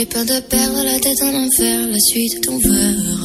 J'ai peur de perdre la tête en enfer, la suite on verra.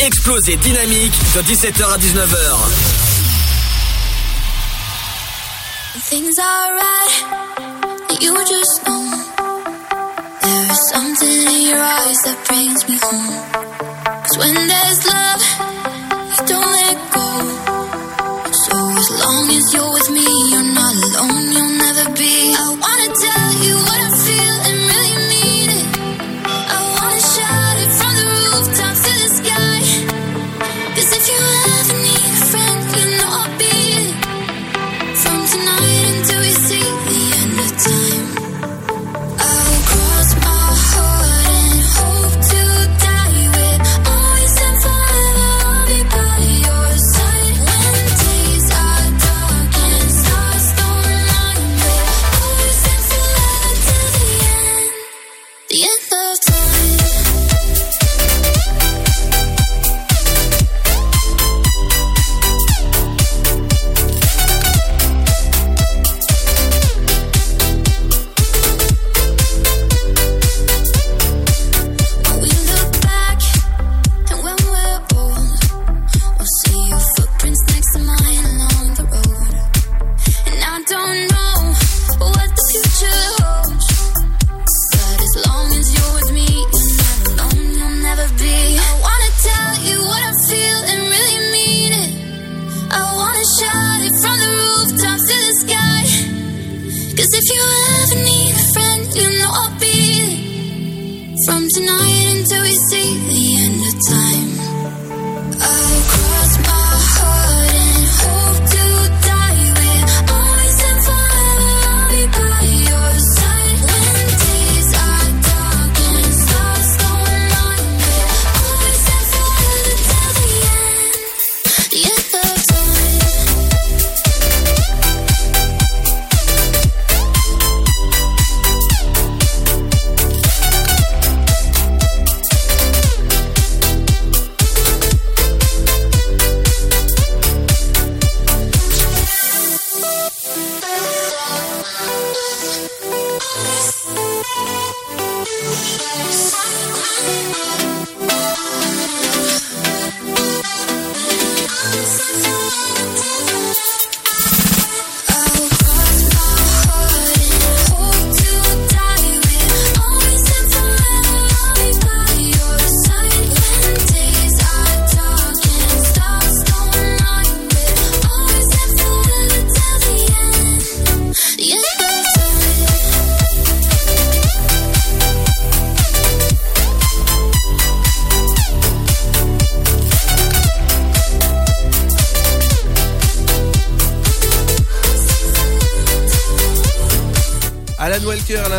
explosé dynamique de 17h à 19h. Things are right, you just know. There is something in your eyes that brings me home. Cause when there's love, don't let go. So as long as you're with me, you're not alone, you'll never be. I wanna tell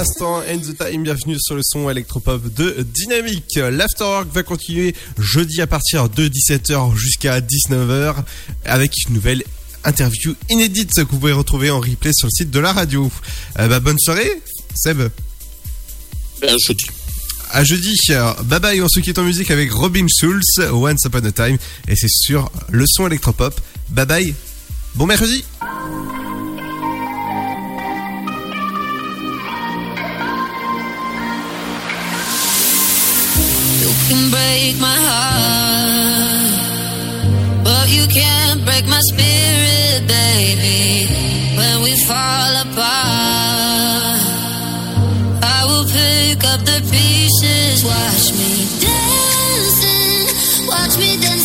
l'instant, End the Time, bienvenue sur le son électropop de Dynamique. L'Afterwork va continuer jeudi à partir de 17h jusqu'à 19h avec une nouvelle interview inédite que vous pouvez retrouver en replay sur le site de la radio. Euh, bah, bonne soirée, Seb. Ben, jeudi. À jeudi, bye bye, on se quitte en musique avec Robin Schulz, Once Upon a Time, et c'est sur le son électropop. Bye bye, bon mercredi break my heart, but you can't break my spirit, baby. When we fall apart, I will pick up the pieces. Watch me dancing, watch me dance